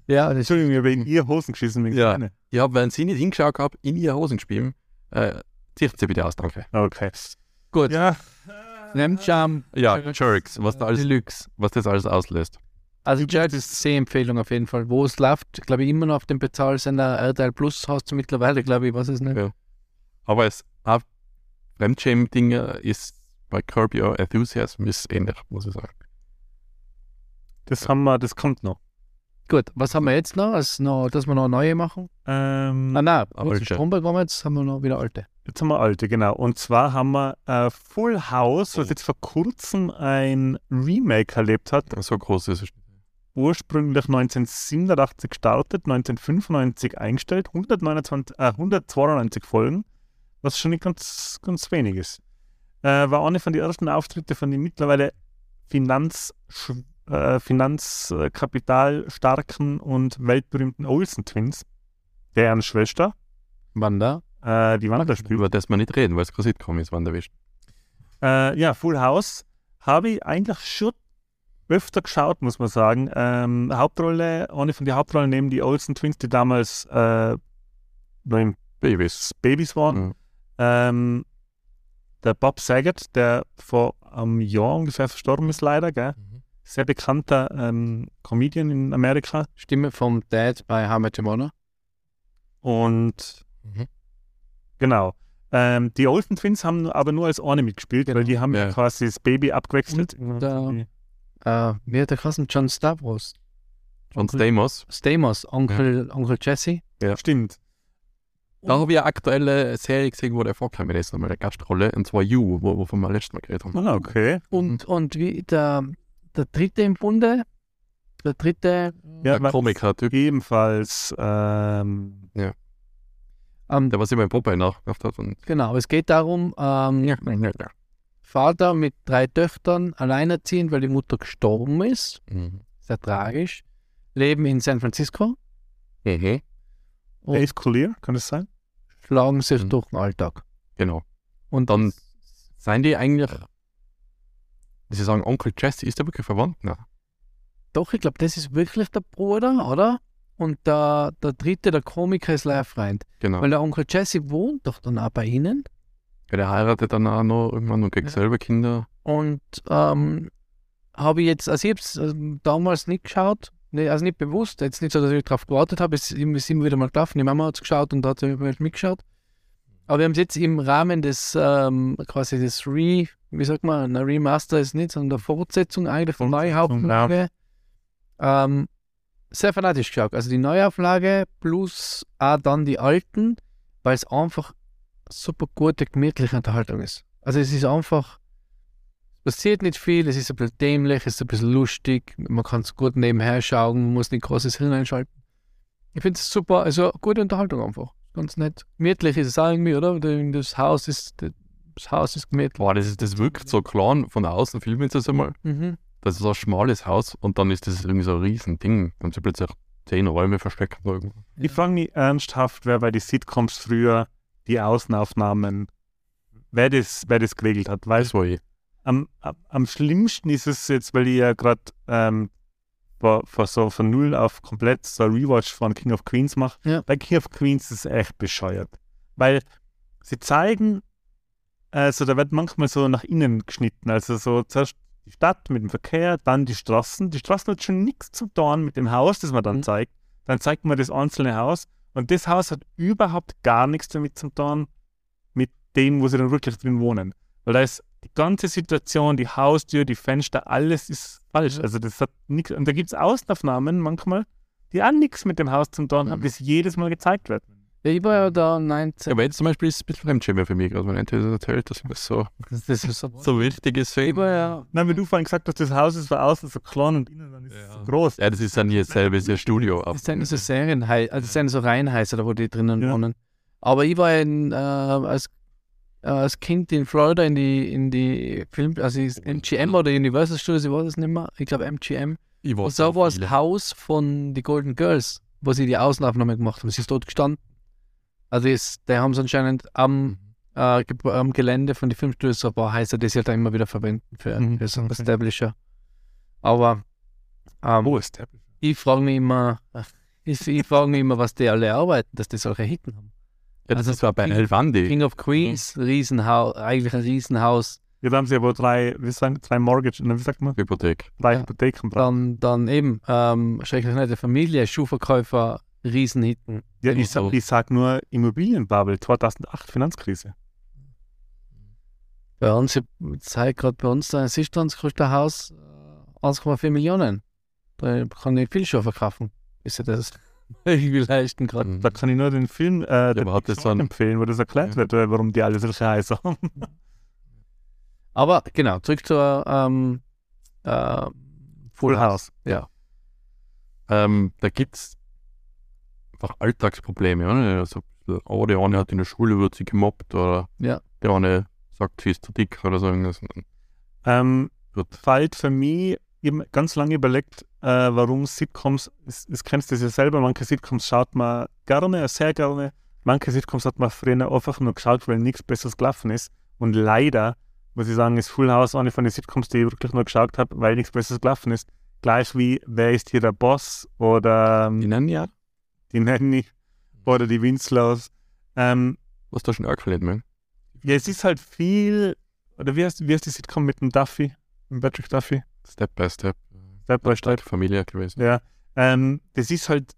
Ja, das Entschuldigung, ich habe in ihr Hosen geschissen wegen Ja. keine. ich habe, wenn Sie nicht hingeschaut haben, in Ihre Hosen gespielt, äh, zieht sie bitte aus, danke. Okay. gut. Ja, Nemscham. Ja, Jerks, was, da alles, Deluxe. was das alles auslöst. Also Jerks ist Sehempfehlung auf jeden Fall. Wo es läuft, glaube ich, immer noch auf dem Bezahlsender RTL Plus hast du mittlerweile, glaube ich, was ist nicht. Ja. Aber es auch Fremdschämen-Dinge ist bei Curb Your Enthusiasm ist ähnlich, muss ich sagen. das haben wir, das kommt noch. Gut, was haben wir jetzt noch? Als noch dass wir noch neue machen? Ähm, Ah, nein, Alte. alte. Stromprogramm, jetzt haben wir noch wieder alte. Jetzt haben wir alte, genau. Und zwar haben wir äh, Full House, was jetzt vor kurzem ein Remake erlebt hat. So groß ist es. Ursprünglich 1987 gestartet, 1995 eingestellt, 129, äh, 192 Folgen, was schon nicht ganz, ganz wenig ist. Äh, war eine von den ersten Auftritte von den mittlerweile Finanz, äh, finanzkapitalstarken und weltberühmten Olsen Twins, deren Schwester, Wann da? äh, die Wanderspiel. Über das wir nicht reden, weil es kein Sitcom ist, wann der wischt. Äh, ja, Full House habe ich eigentlich schon öfter geschaut, muss man sagen. Ähm, Hauptrolle, eine von den Hauptrollen neben die Olsen Twins, die damals äh, Babys. Babys waren. Mhm. Ähm, der Bob Saget, der vor einem Jahr ungefähr verstorben ist, leider, gell? Sehr bekannter ähm, Comedian in Amerika. Stimme vom Dad bei How I Met Your Mother. Und Mhm. genau. Ähm, die Olsen Twins haben aber nur als eine mitgespielt, weil Genau. die haben Ja. quasi das Baby abgewechselt. da- Die- Äh, wie hat der Kassen? John Stavros. John Stamos. Stamos, Onkel, Onkel Jesse. Stimmt. Da habe ich eine aktuelle Serie gesehen, wo der vorgekommen ist, einmal eine Gastrolle, und zwar You, wo, wovon wir letztes Mal geredet haben. Ah, okay. Und, und wie der, der dritte im Bunde, der dritte, Ja, der Komiker-Typ, Ebenfalls, ähm, ähm, der was immer in Popeye nachgemacht hat. Und genau, es geht darum, ähm, Vater mit drei Töchtern, alleinerziehend, weil die Mutter gestorben ist, Mhm. sehr tragisch, leben in San Francisco Mhm. Ace Collier, kann das sein? schlagen sich Mhm. durch den Alltag. Genau. Und Dann seien die eigentlich, sie sagen, Onkel Jesse, ist der wirklich verwandt? Nein. Doch, ich glaube, das ist wirklich der Bruder, oder? Und der, der dritte, der Komiker, ist Lehrfreund. Genau. Weil der Onkel Jesse wohnt doch dann auch bei ihnen. Ja, der heiratet dann auch noch irgendwann und kriegt Ja. selber Kinder. Und ähm, habe ich jetzt, also ich habe es ähm, damals nicht geschaut, also nicht bewusst, jetzt nicht so, dass ich darauf gewartet habe, es ist immer ist immer wieder mal gelaufen, die Mama hat es geschaut und da hat sie mitgeschaut. Aber wir haben es jetzt im Rahmen des, ähm, quasi des Re, wie sagt man, ein Remaster ist nicht, sondern der Fortsetzung eigentlich von Neuauflage, ähm, sehr fanatisch geschaut. Also die Neuauflage plus auch dann die alten, weil es einfach super gute, gemütliche Unterhaltung ist. Also es ist einfach, es passiert nicht viel, es ist ein bisschen dämlich, es ist ein bisschen lustig, man kann es gut nebenher schauen, man muss nicht großes Hirn einschalten. Ich finde es super, also gute Unterhaltung einfach. Ganz nett. Gemütlich ist es auch irgendwie, oder? Das Haus ist, das Haus ist gemütlich. Boah, das, ist, das wirkt so klein von außen, filmen sie das einmal. Mhm. Das ist so ein schmales Haus und dann ist das irgendwie so ein riesen Ding. Dann sie plötzlich zehn Räume versteckt irgendwo. Ich frage mich ernsthaft, wer bei den Sitcoms früher die Außenaufnahmen, wer das, wer das geregelt hat. Weil Weiß wo ich. am, am, am schlimmsten ist es jetzt, weil ich ja gerade ähm, vor, vor so von null auf komplett so ein Rewatch von King of Queens mache. Ja. Bei King of Queens ist es echt bescheuert. Weil sie zeigen also da wird manchmal so nach innen geschnitten. Also so zuerst die Stadt mit dem Verkehr, dann die Straßen. Die Straßen hat schon nichts zu tun mit dem Haus, das man dann Mhm. zeigt. Dann zeigt man das einzelne Haus. Und das Haus hat überhaupt gar nichts damit zu tun, mit dem, wo sie dann wirklich drin wohnen. Weil da ist die ganze Situation, die Haustür, die Fenster, alles ist falsch. Also das hat nichts. Und da gibt es Außenaufnahmen manchmal, die auch nichts mit dem Haus zu tun haben, Mhm. das jedes Mal gezeigt wird. Ja, ich war ja da 19. Aber jetzt zum Beispiel ist es ein bisschen Fremdschämen für mich, also wenn er das erzählt, dass das so, Das, das ist so, so wichtig ist für ich war ja, Nein, wenn du vorhin gesagt hast, das Haus ist von außen so klein und innen dann ist es Ja. so groß. Ja, das ist dann hier selber, ist ja Studio. Aber, das sind so Serienhäuser, also das sind so Reihenhäuser, da wo die drinnen Ja. wohnen. Aber ich war in, äh, als, äh, als Kind in Florida in die, in die Film, also ist MGM oder Universal Studios, ich weiß es nicht mehr, ich glaube MGM. ich Und so war das Haus von den Golden Girls, wo sie die Außenaufnahme gemacht haben. Sie ist dort gestanden. Also ist, die haben es anscheinend am, äh, Ge- am Gelände von den Filmstudios so ein paar Häuser, die sie halt immer wieder verwenden für, Mhm, für so einen okay. Establisher. Aber ähm, Wo ist der? ich frage mich immer, ich, ich frage mich immer, was die alle arbeiten, dass die solche Hitten haben. Ja, das also war bei Elvandi. King of Queens, Riesenhaus, eigentlich ein Riesenhaus. Jetzt haben sie aber drei, wie sagen, drei Mortgage, wie sagt man? Hypothek. Drei Ja. Hypotheken. Dann, dann eben, ähm, schrecklich nette Familie, Schuhverkäufer, Riesenhitten. Ja, ich sag, ich sag nur Immobilienbubble, 2008 Finanzkrise. Bei uns, ich zeige gerade bei uns, da ist das größte Haus äh, 1,4 Millionen. Da kann ich viel schon verkaufen, bis ich das irgendwie leisten kann. Mhm. Da kann ich nur den Film äh, den Short dann- empfehlen, wo das erklärt Ja. wird, äh, warum die alle solche Häuser haben. Aber genau, zurück zur ähm, äh, Full House. Ja. Ähm, da gibt es einfach Alltagsprobleme. Oder? Also, oh, der eine hat in der Schule wird sie gemobbt oder Ja. der eine sagt, sie ist zu dick oder so irgendwas. Ähm, fällt für mich, ich habe ganz lange überlegt, äh, warum Sitcoms, das, kennst du ja selber, manche Sitcoms schaut man gerne, sehr gerne. Manche Sitcoms hat man früher einfach nur geschaut, weil nichts Besseres gelaufen ist. Und leider, muss ich sagen, ist Full House eine von den Sitcoms, die ich wirklich nur geschaut habe, weil nichts Besseres gelaufen ist. Gleich wie Wer ist hier der Boss oder Die ähm, nennen ja, die Nanny oder die Winslows. Ähm, was da schon angefällt, man. ja, es ist halt viel, oder wie heißt, wie heißt die Sitcom mit dem Duffy, mit Patrick Duffy? Step by Step. Step by Step. Familie gewesen. Ja, ähm, das ist halt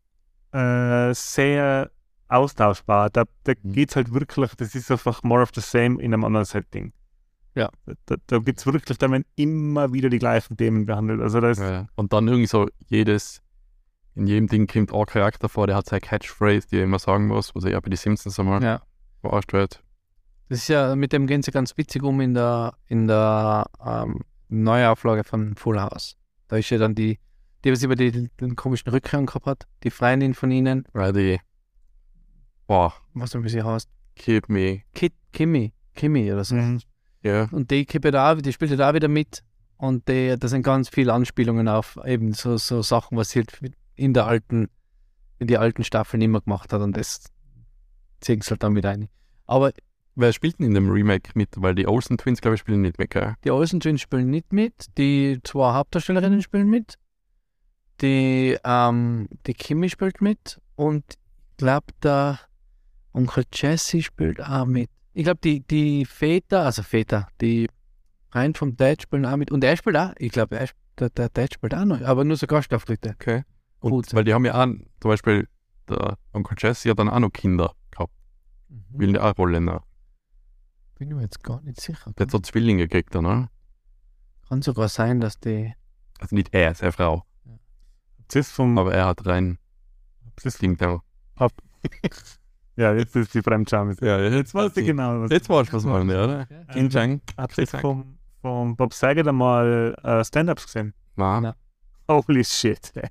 äh, sehr austauschbar. Da, da Mhm. geht es halt wirklich, das ist einfach more of the same in einem anderen Setting. Ja. Da, da gibt es wirklich, da werden immer wieder die gleichen Themen behandelt. Also da ist, Ja. Und dann irgendwie so jedes, in jedem Ding kommt auch ein Charakter vor, der hat seine Catchphrase, die er immer sagen muss, was er ja bei den Simpsons einmal ja. verarscht wird. Das ist ja, mit dem gehen sie ganz witzig um in der, in der ähm, Neuauflage von Full House. Da ist ja dann die, die was über die, den komischen Rückhang gehabt hat, die Freundin von ihnen, Weil die, boah, was wie sie heißt, keep me. Kit, Kimmy, Kimmy oder so. Mhm. Ja, Und die kippt da, auch- die spielt da auch wieder mit. Und die, da sind ganz viele Anspielungen auf eben so, so Sachen, was sie halt in der alten, in die alten Staffeln immer gemacht hat. Und das ziehen sie halt dann wieder ein. Aber wer spielt denn in dem Remake mit? Weil die Olsen Twins, glaube ich, spielen nicht mit, gell? Die Olsen Twins spielen nicht mit, die zwei Hauptdarstellerinnen spielen mit, die, ähm, die Kimi spielt mit und ich glaube, der Onkel Jesse spielt auch mit. Ich glaube, die, die Väter, also Väter, die rein vom Dad spielen auch mit und er spielt auch, ich glaube, er, der, der Dad spielt auch noch, aber nur so Gastauftritte. Okay. Und Gut. weil die haben ja auch, zum Beispiel, der Onkel Jesse hat dann auch noch Kinder gehabt. Will der auch Rollen. Bin ich mir jetzt gar nicht sicher. Der hat so Zwillinge gekriegt, ne? Kann sogar sein, dass die. Also nicht er, seine Frau. das vom, Aber er hat rein das, Ding da. ja, jetzt ist die Fremdscham. Ja, jetzt Jetzt weiß ich genau, was Jetzt weißt du, was ja, oder? Ähm, Chang. Habt ihr vom, vom Bob Saget einmal äh, Stand-Ups gesehen? Nein. Nein. Holy shit. ey.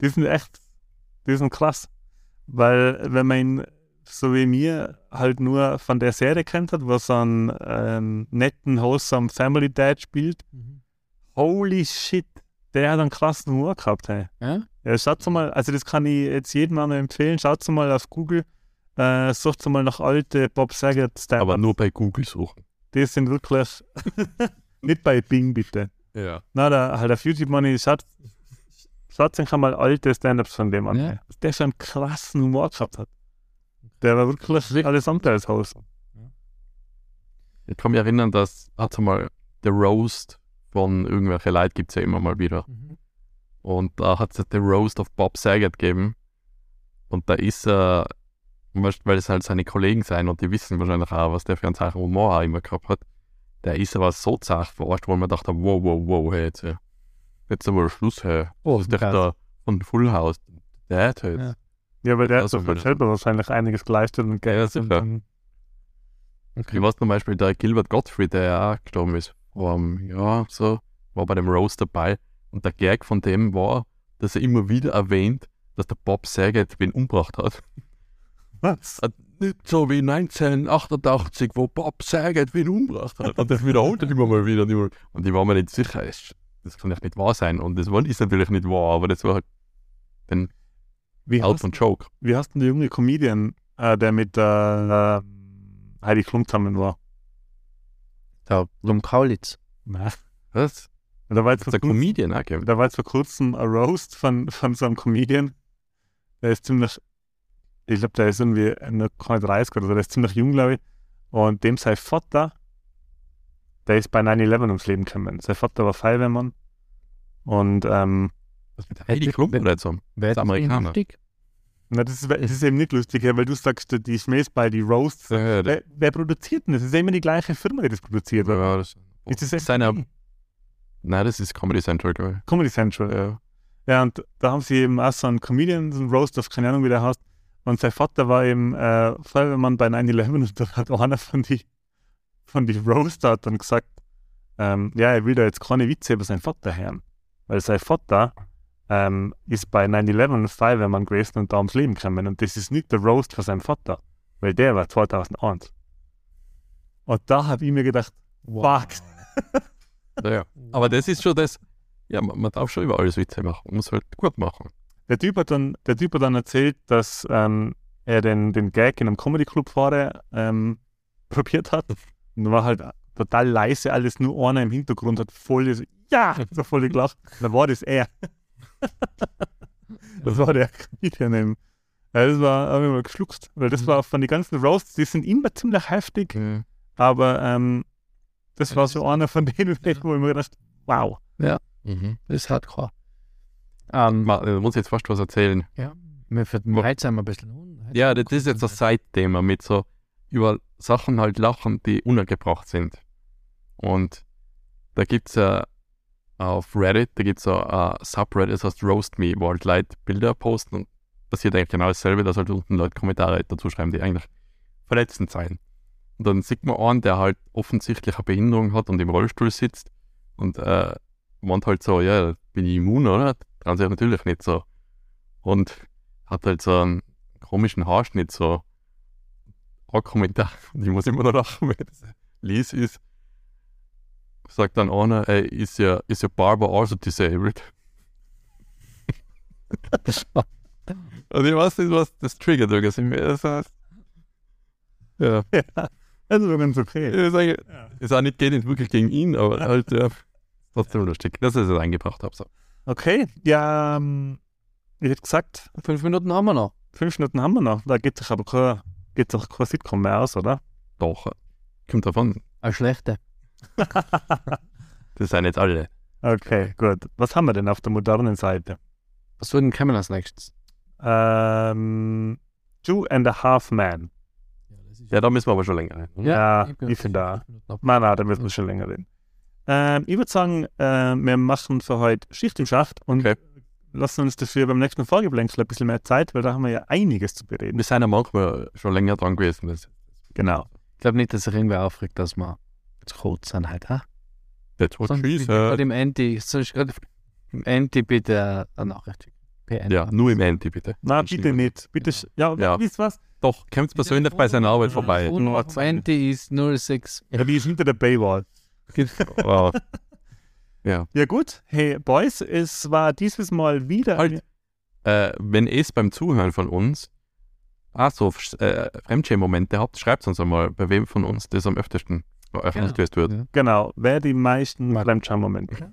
Die sind echt, die sind krass. Weil, wenn man ihn, so wie mir, halt nur von der Serie kennt hat, was einen ähm, netten, wholesome Family Dad spielt, holy shit, der hat einen krassen Humor gehabt. Hey. Ja? Ja, schaut mal, also das kann ich jetzt jedem mal empfehlen, schaut mal auf Google, äh, sucht mal nach alte Bob Saget Stand-Ups. Aber nur bei Google suchen. Die sind wirklich, nicht bei Bing bitte. Ja. Na, da halt auf YouTube Money, schaut, schaut sich einmal alte Stand-Ups von dem an. Ja. Der schon einen krassen Humor gehabt hat. Der war wirklich alles andere als Haus. Ich kann mich erinnern, dass hat mal der Roast von irgendwelchen Leuten gibt es ja immer mal wieder. Mhm. Und da hat es den Roast of Bob Saget gegeben. Und da ist er, weißt, weil es halt seine Kollegen sein und die wissen wahrscheinlich auch, was der für einen Zeichen Humor auch immer gehabt hat. Der ist aber so zart verarscht, wo man dachte, wow, wow, wow, hey, jetzt, äh, jetzt aber Schluss, hey. Oh, das ist der von Full House. Der hat halt. Ja. Ja, weil der hat Also doch selber wahrscheinlich einiges geleistet und Ja, Geld. sicher. und, Okay. Ich weiß zum Beispiel, der Gilbert Gottfried, der ja auch gestorben ist, vor einem Jahr so, war bei dem Roast dabei. Und der Gag von dem war, dass er immer wieder erwähnt, dass der Bob Saget wen umgebracht hat. was? Äh, Nicht so wie 1988, wo Bob Saget wen umgebracht hat. Und das wiederholt er immer mal wieder. und immer- Und ich war mir nicht sicher, das kann echt nicht wahr sein. Und das ist natürlich nicht wahr, aber das war halt Wie Out von Joke. wie heißt denn der junge Comedian, äh, der mit äh, Heidi Klum zusammen war? Der Blum Kaulitz. Na, Was? da war jetzt der kurzem, Comedian gegeben. da war jetzt vor kurzem ein Roast von, von so einem Comedian. Der ist ziemlich, ich glaube, der ist irgendwie noch keine 30 oder so, der ist ziemlich jung, glaube ich. Und dem sein Vater, der ist bei 9-11 ums Leben gekommen. Sein Vater war Feuerwehrmann. Und ähm, Was mit Heidi Klum oder so? Wer ist Amerikaner. lustig? na, das, ist, das ist eben nicht lustig, weil du sagst, die Schmähs bei die Roasts. Ja, Wer, wer produziert denn das? Das ist immer die gleiche Firma, die das produziert. ja, das, Ist das echt seiner, Nein, das ist Comedy Central, glaube ich. Comedy Central? Ja. Ja, und da haben sie eben auch so einen Comedian, so einen Roast of, keine Ahnung, wie der heißt. Und sein Vater war eben äh, Feuerwehrmann bei 9-11 und da hat einer von die, von die Roaster hat dann gesagt, ähm, ja, er will da jetzt keine Witze über seinen Vater hören. Weil sein Vater ähm, ist bei 9-11 Feuerwehrmann gewesen und da ums Leben gekommen. Und das ist nicht der Roast von seinem Vater, weil der war 2001. Und da habe ich mir gedacht, fuck. Ja, ja. Aber das ist schon das, ja, man, man darf schon über alles Witze machen. Man muss halt gut machen. Der Typ hat dann, der typ hat dann erzählt, dass ähm, er den, den Gag in einem Comedy Club vorher ähm, probiert hat. Und war halt total leise, alles nur einer im Hintergrund hat voll ja, so voll gelacht. Dann war das er. das war der Comedian eben. Ja, das war, habe ich mal geschluckt, weil das war von den ganzen Roasts, die sind immer ziemlich heftig, aber ähm, das Ja, war so einer von denen, wo ich mir gedacht wow. Mhm. Das ist hardcore. Ähm, Ma, ich muss jetzt fast was erzählen. ja, sind wir ein bisschen heute Ja, das ist jetzt das Seitthema mit so über Sachen halt lachen, die unangebracht sind. Und da gibt es ja auf Reddit, da gibt es so ein Subreddit, das heißt Roast Me, wo halt Leute Bilder posten und passiert eigentlich genau dasselbe, dass halt unten Leute Kommentare dazu schreiben, die eigentlich verletzend sein. Und dann sieht man einen, der halt offensichtlich eine Behinderung hat und im Rollstuhl sitzt und äh, meint halt so, ja, bin ich immun, oder? Trauen sich natürlich nicht so. Und hat halt so einen komischen Haarschnitt, so ein Kommentar. Und ich muss immer noch lachen, wenn das Lies ist. Sagt dann einer, ey, ist ja, ist ja Barber also disabled? Und ich weiß nicht, was das triggert mir. Das heißt, ja, Also war ganz okay. ist, eigentlich, Ja. ist auch nicht geht nicht wirklich gegen ihn, aber halt, ja, trotzdem lustig, dass ich es eingebracht habe. So. Okay, ja, ähm, ich hätte gesagt, Fünf Minuten haben wir noch. fünf Minuten haben wir noch. Da geht sich aber kein, geht sich kein Sitcom mehr aus, oder? Doch, kommt davon. Eine schlechte. Das sind jetzt alle. Okay, gut. Was haben wir denn auf der modernen Seite? Was würden kommen als nächstes? Ähm, Two and a Half Men. Ja, da müssen wir aber schon länger rein. oder? Ja, bin ich finde da. Nein, nein, da müssen wir schon länger reden. Ähm, ich würde sagen, äh, wir machen für heute Schicht im Schacht und Okay. lassen uns dafür beim nächsten Vorgeblänkel ein bisschen mehr Zeit, weil da haben wir ja einiges zu bereden. Wir sind ja manchmal schon länger dran gewesen. Das, Genau. Ich glaube nicht, dass sich irgendwer aufregt, dass wir jetzt kurz sind halt, ha? that's what Sonst she said. im Anti, sonst gerade im Anti bitte eine Nachricht schicken. PN. Ja, nur im Anti, bitte. Na, Sonst bitte nicht. Bitte, sch- ja, Ja. wisst was? Doch, kommt persönlich bei seiner Arbeit vorbei. Und auf Anti ist 06. Ja, die ist hinter der Paywall. Wow. Ja. Ja gut, hey Boys, es war dieses Mal wieder... Halt. Äh, wenn ihr es beim Zuhören von uns auch so äh, Fremdschämen-Momente habt, schreibt uns einmal, bei wem von uns das am öftesten veröffentlicht wird. Ja. Genau, wer die meisten Fremdscham-Momente.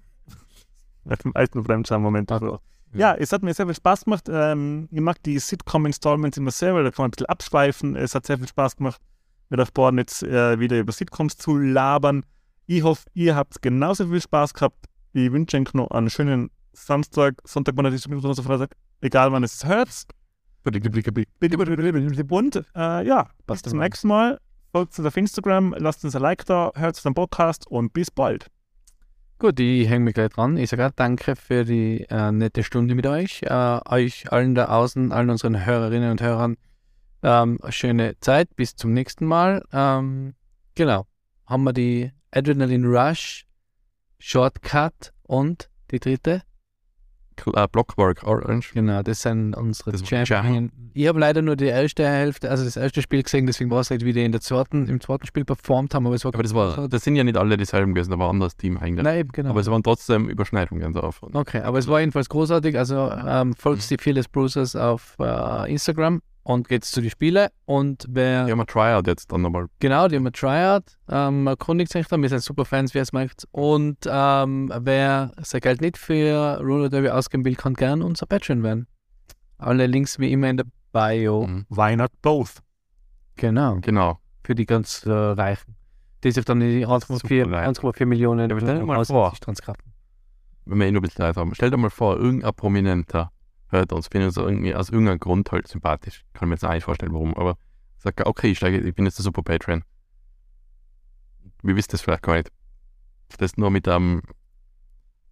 Wer die meisten Fremdscham-Momente. Hat. Ja, es hat mir sehr viel Spaß gemacht. Ähm, ich mag die Sitcom-Installments immer sehr, weil da kann man ein bisschen abschweifen. Es hat sehr viel Spaß gemacht. mit euch beiden jetzt äh, wieder über Sitcoms zu labern. Ich hoffe, ihr habt genauso viel Spaß gehabt. Ich wünsche euch noch einen schönen Samstag, Sonntag, Montag, Dienstag, Mittwoch, Donnerstag, Freitag, egal wann es hört. Und äh, ja, bis zum nächsten Mal. Folgt uns auf Instagram, lasst uns ein Like da, hört uns den Podcast und bis bald. Gut, ich hänge mich gleich dran. Ich sage danke für die äh, nette Stunde mit euch. Äh, euch allen da außen, allen unseren Hörerinnen und Hörern, ähm, schöne Zeit. Bis zum nächsten Mal. Ähm, genau. Haben wir die Adrenaline Rush, Shortcut und die dritte? Äh, Blockwork Orange. Genau, das sind unsere Das Champions. Ich habe leider nur die erste Hälfte, also das erste Spiel gesehen, deswegen war es halt, wie die in der zweiten, im zweiten Spiel performt haben, aber es war Aber das war, das sind ja nicht alle dieselben gewesen, da war ein anderes Team eigentlich. Nein, eben, genau. Aber es waren trotzdem Überschneidungen drauf. Okay, aber es war jedenfalls großartig. Also ähm, folgt die Fearless Bruisers auf äh, Instagram und geht zu die Spiele. Und wer, Die haben ein Tryout jetzt dann nochmal. genau, die haben ein Tryout, ähm, erkundigt sich dann. Wir sind super Fans, wer es möchte. Und ähm, wer sein Geld nicht für Roller Derby ausgeben will, kann gern unser Patreon werden. Alle Links wie immer in der Bio. Mhm. Why not both? Genau, Genau. für die ganz äh, Reichen. Die sich dann die 1,4 Super leicht. 1,4 Millionen Ja, aber stell dir mal vor. Wenn wir eh nur ein bisschen Zeit haben. Stell dir mal vor, irgendein Prominenter hört uns, findet uns irgendwie aus irgendeinem Grund halt sympathisch. Kann mir jetzt auch nicht vorstellen, warum, aber sagt, okay, ich, steige, ich bin jetzt der super Patreon. Wie wisst ihr das vielleicht gar nicht? Das nur mit einem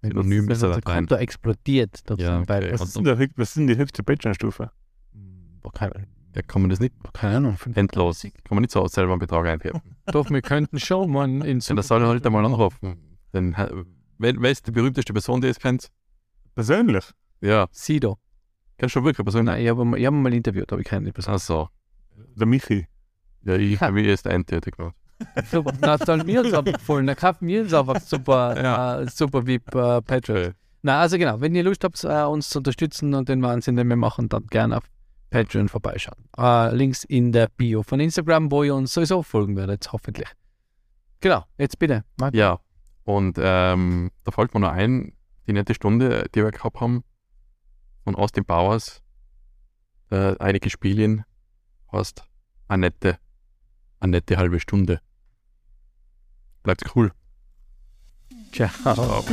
Synonym Das ist er unser da rein. Konto explodiert. Ja, Ja, okay. Was denn der, denn die höchste Patreon-Stufe? keine, Ja, kann man das nicht keine Ahnung. endlos. Kann man nicht so selber einen Betrag eingeben. Doch, wir könnten schon mal in Ja, das soll halt einmal anrufen. Dann, äh, wer, wer ist die berühmteste Person, die ihr kennt? Persönlich? Ja, Sido. Kennst du schon wirklich Person? Nein, ich habe hab ihn mal interviewt, aber ich kenne die Person. Ach so. Der Michi. Ja, ich habe mich erst eintätig gemacht. Super. Na, dann mir uns empfohlen. Dann kaufen wir uns einfach super, Ja. äh, super VIP äh, Patreon. Na, also genau, wenn ihr Lust habt, äh, uns zu unterstützen und den Wahnsinn, den wir machen, dann gerne auf Patreon vorbeischauen. Äh, Links in der Bio von Instagram, wo ihr uns sowieso folgen werdet, hoffentlich. Genau, jetzt bitte. Marc. Ja, und ähm, da fällt mir noch ein, die nette Stunde, die wir gehabt haben, von Austin Powers, äh, einige Spielchen, nette, eine nette halbe Stunde. Bleibt cool. Ciao. Ciao.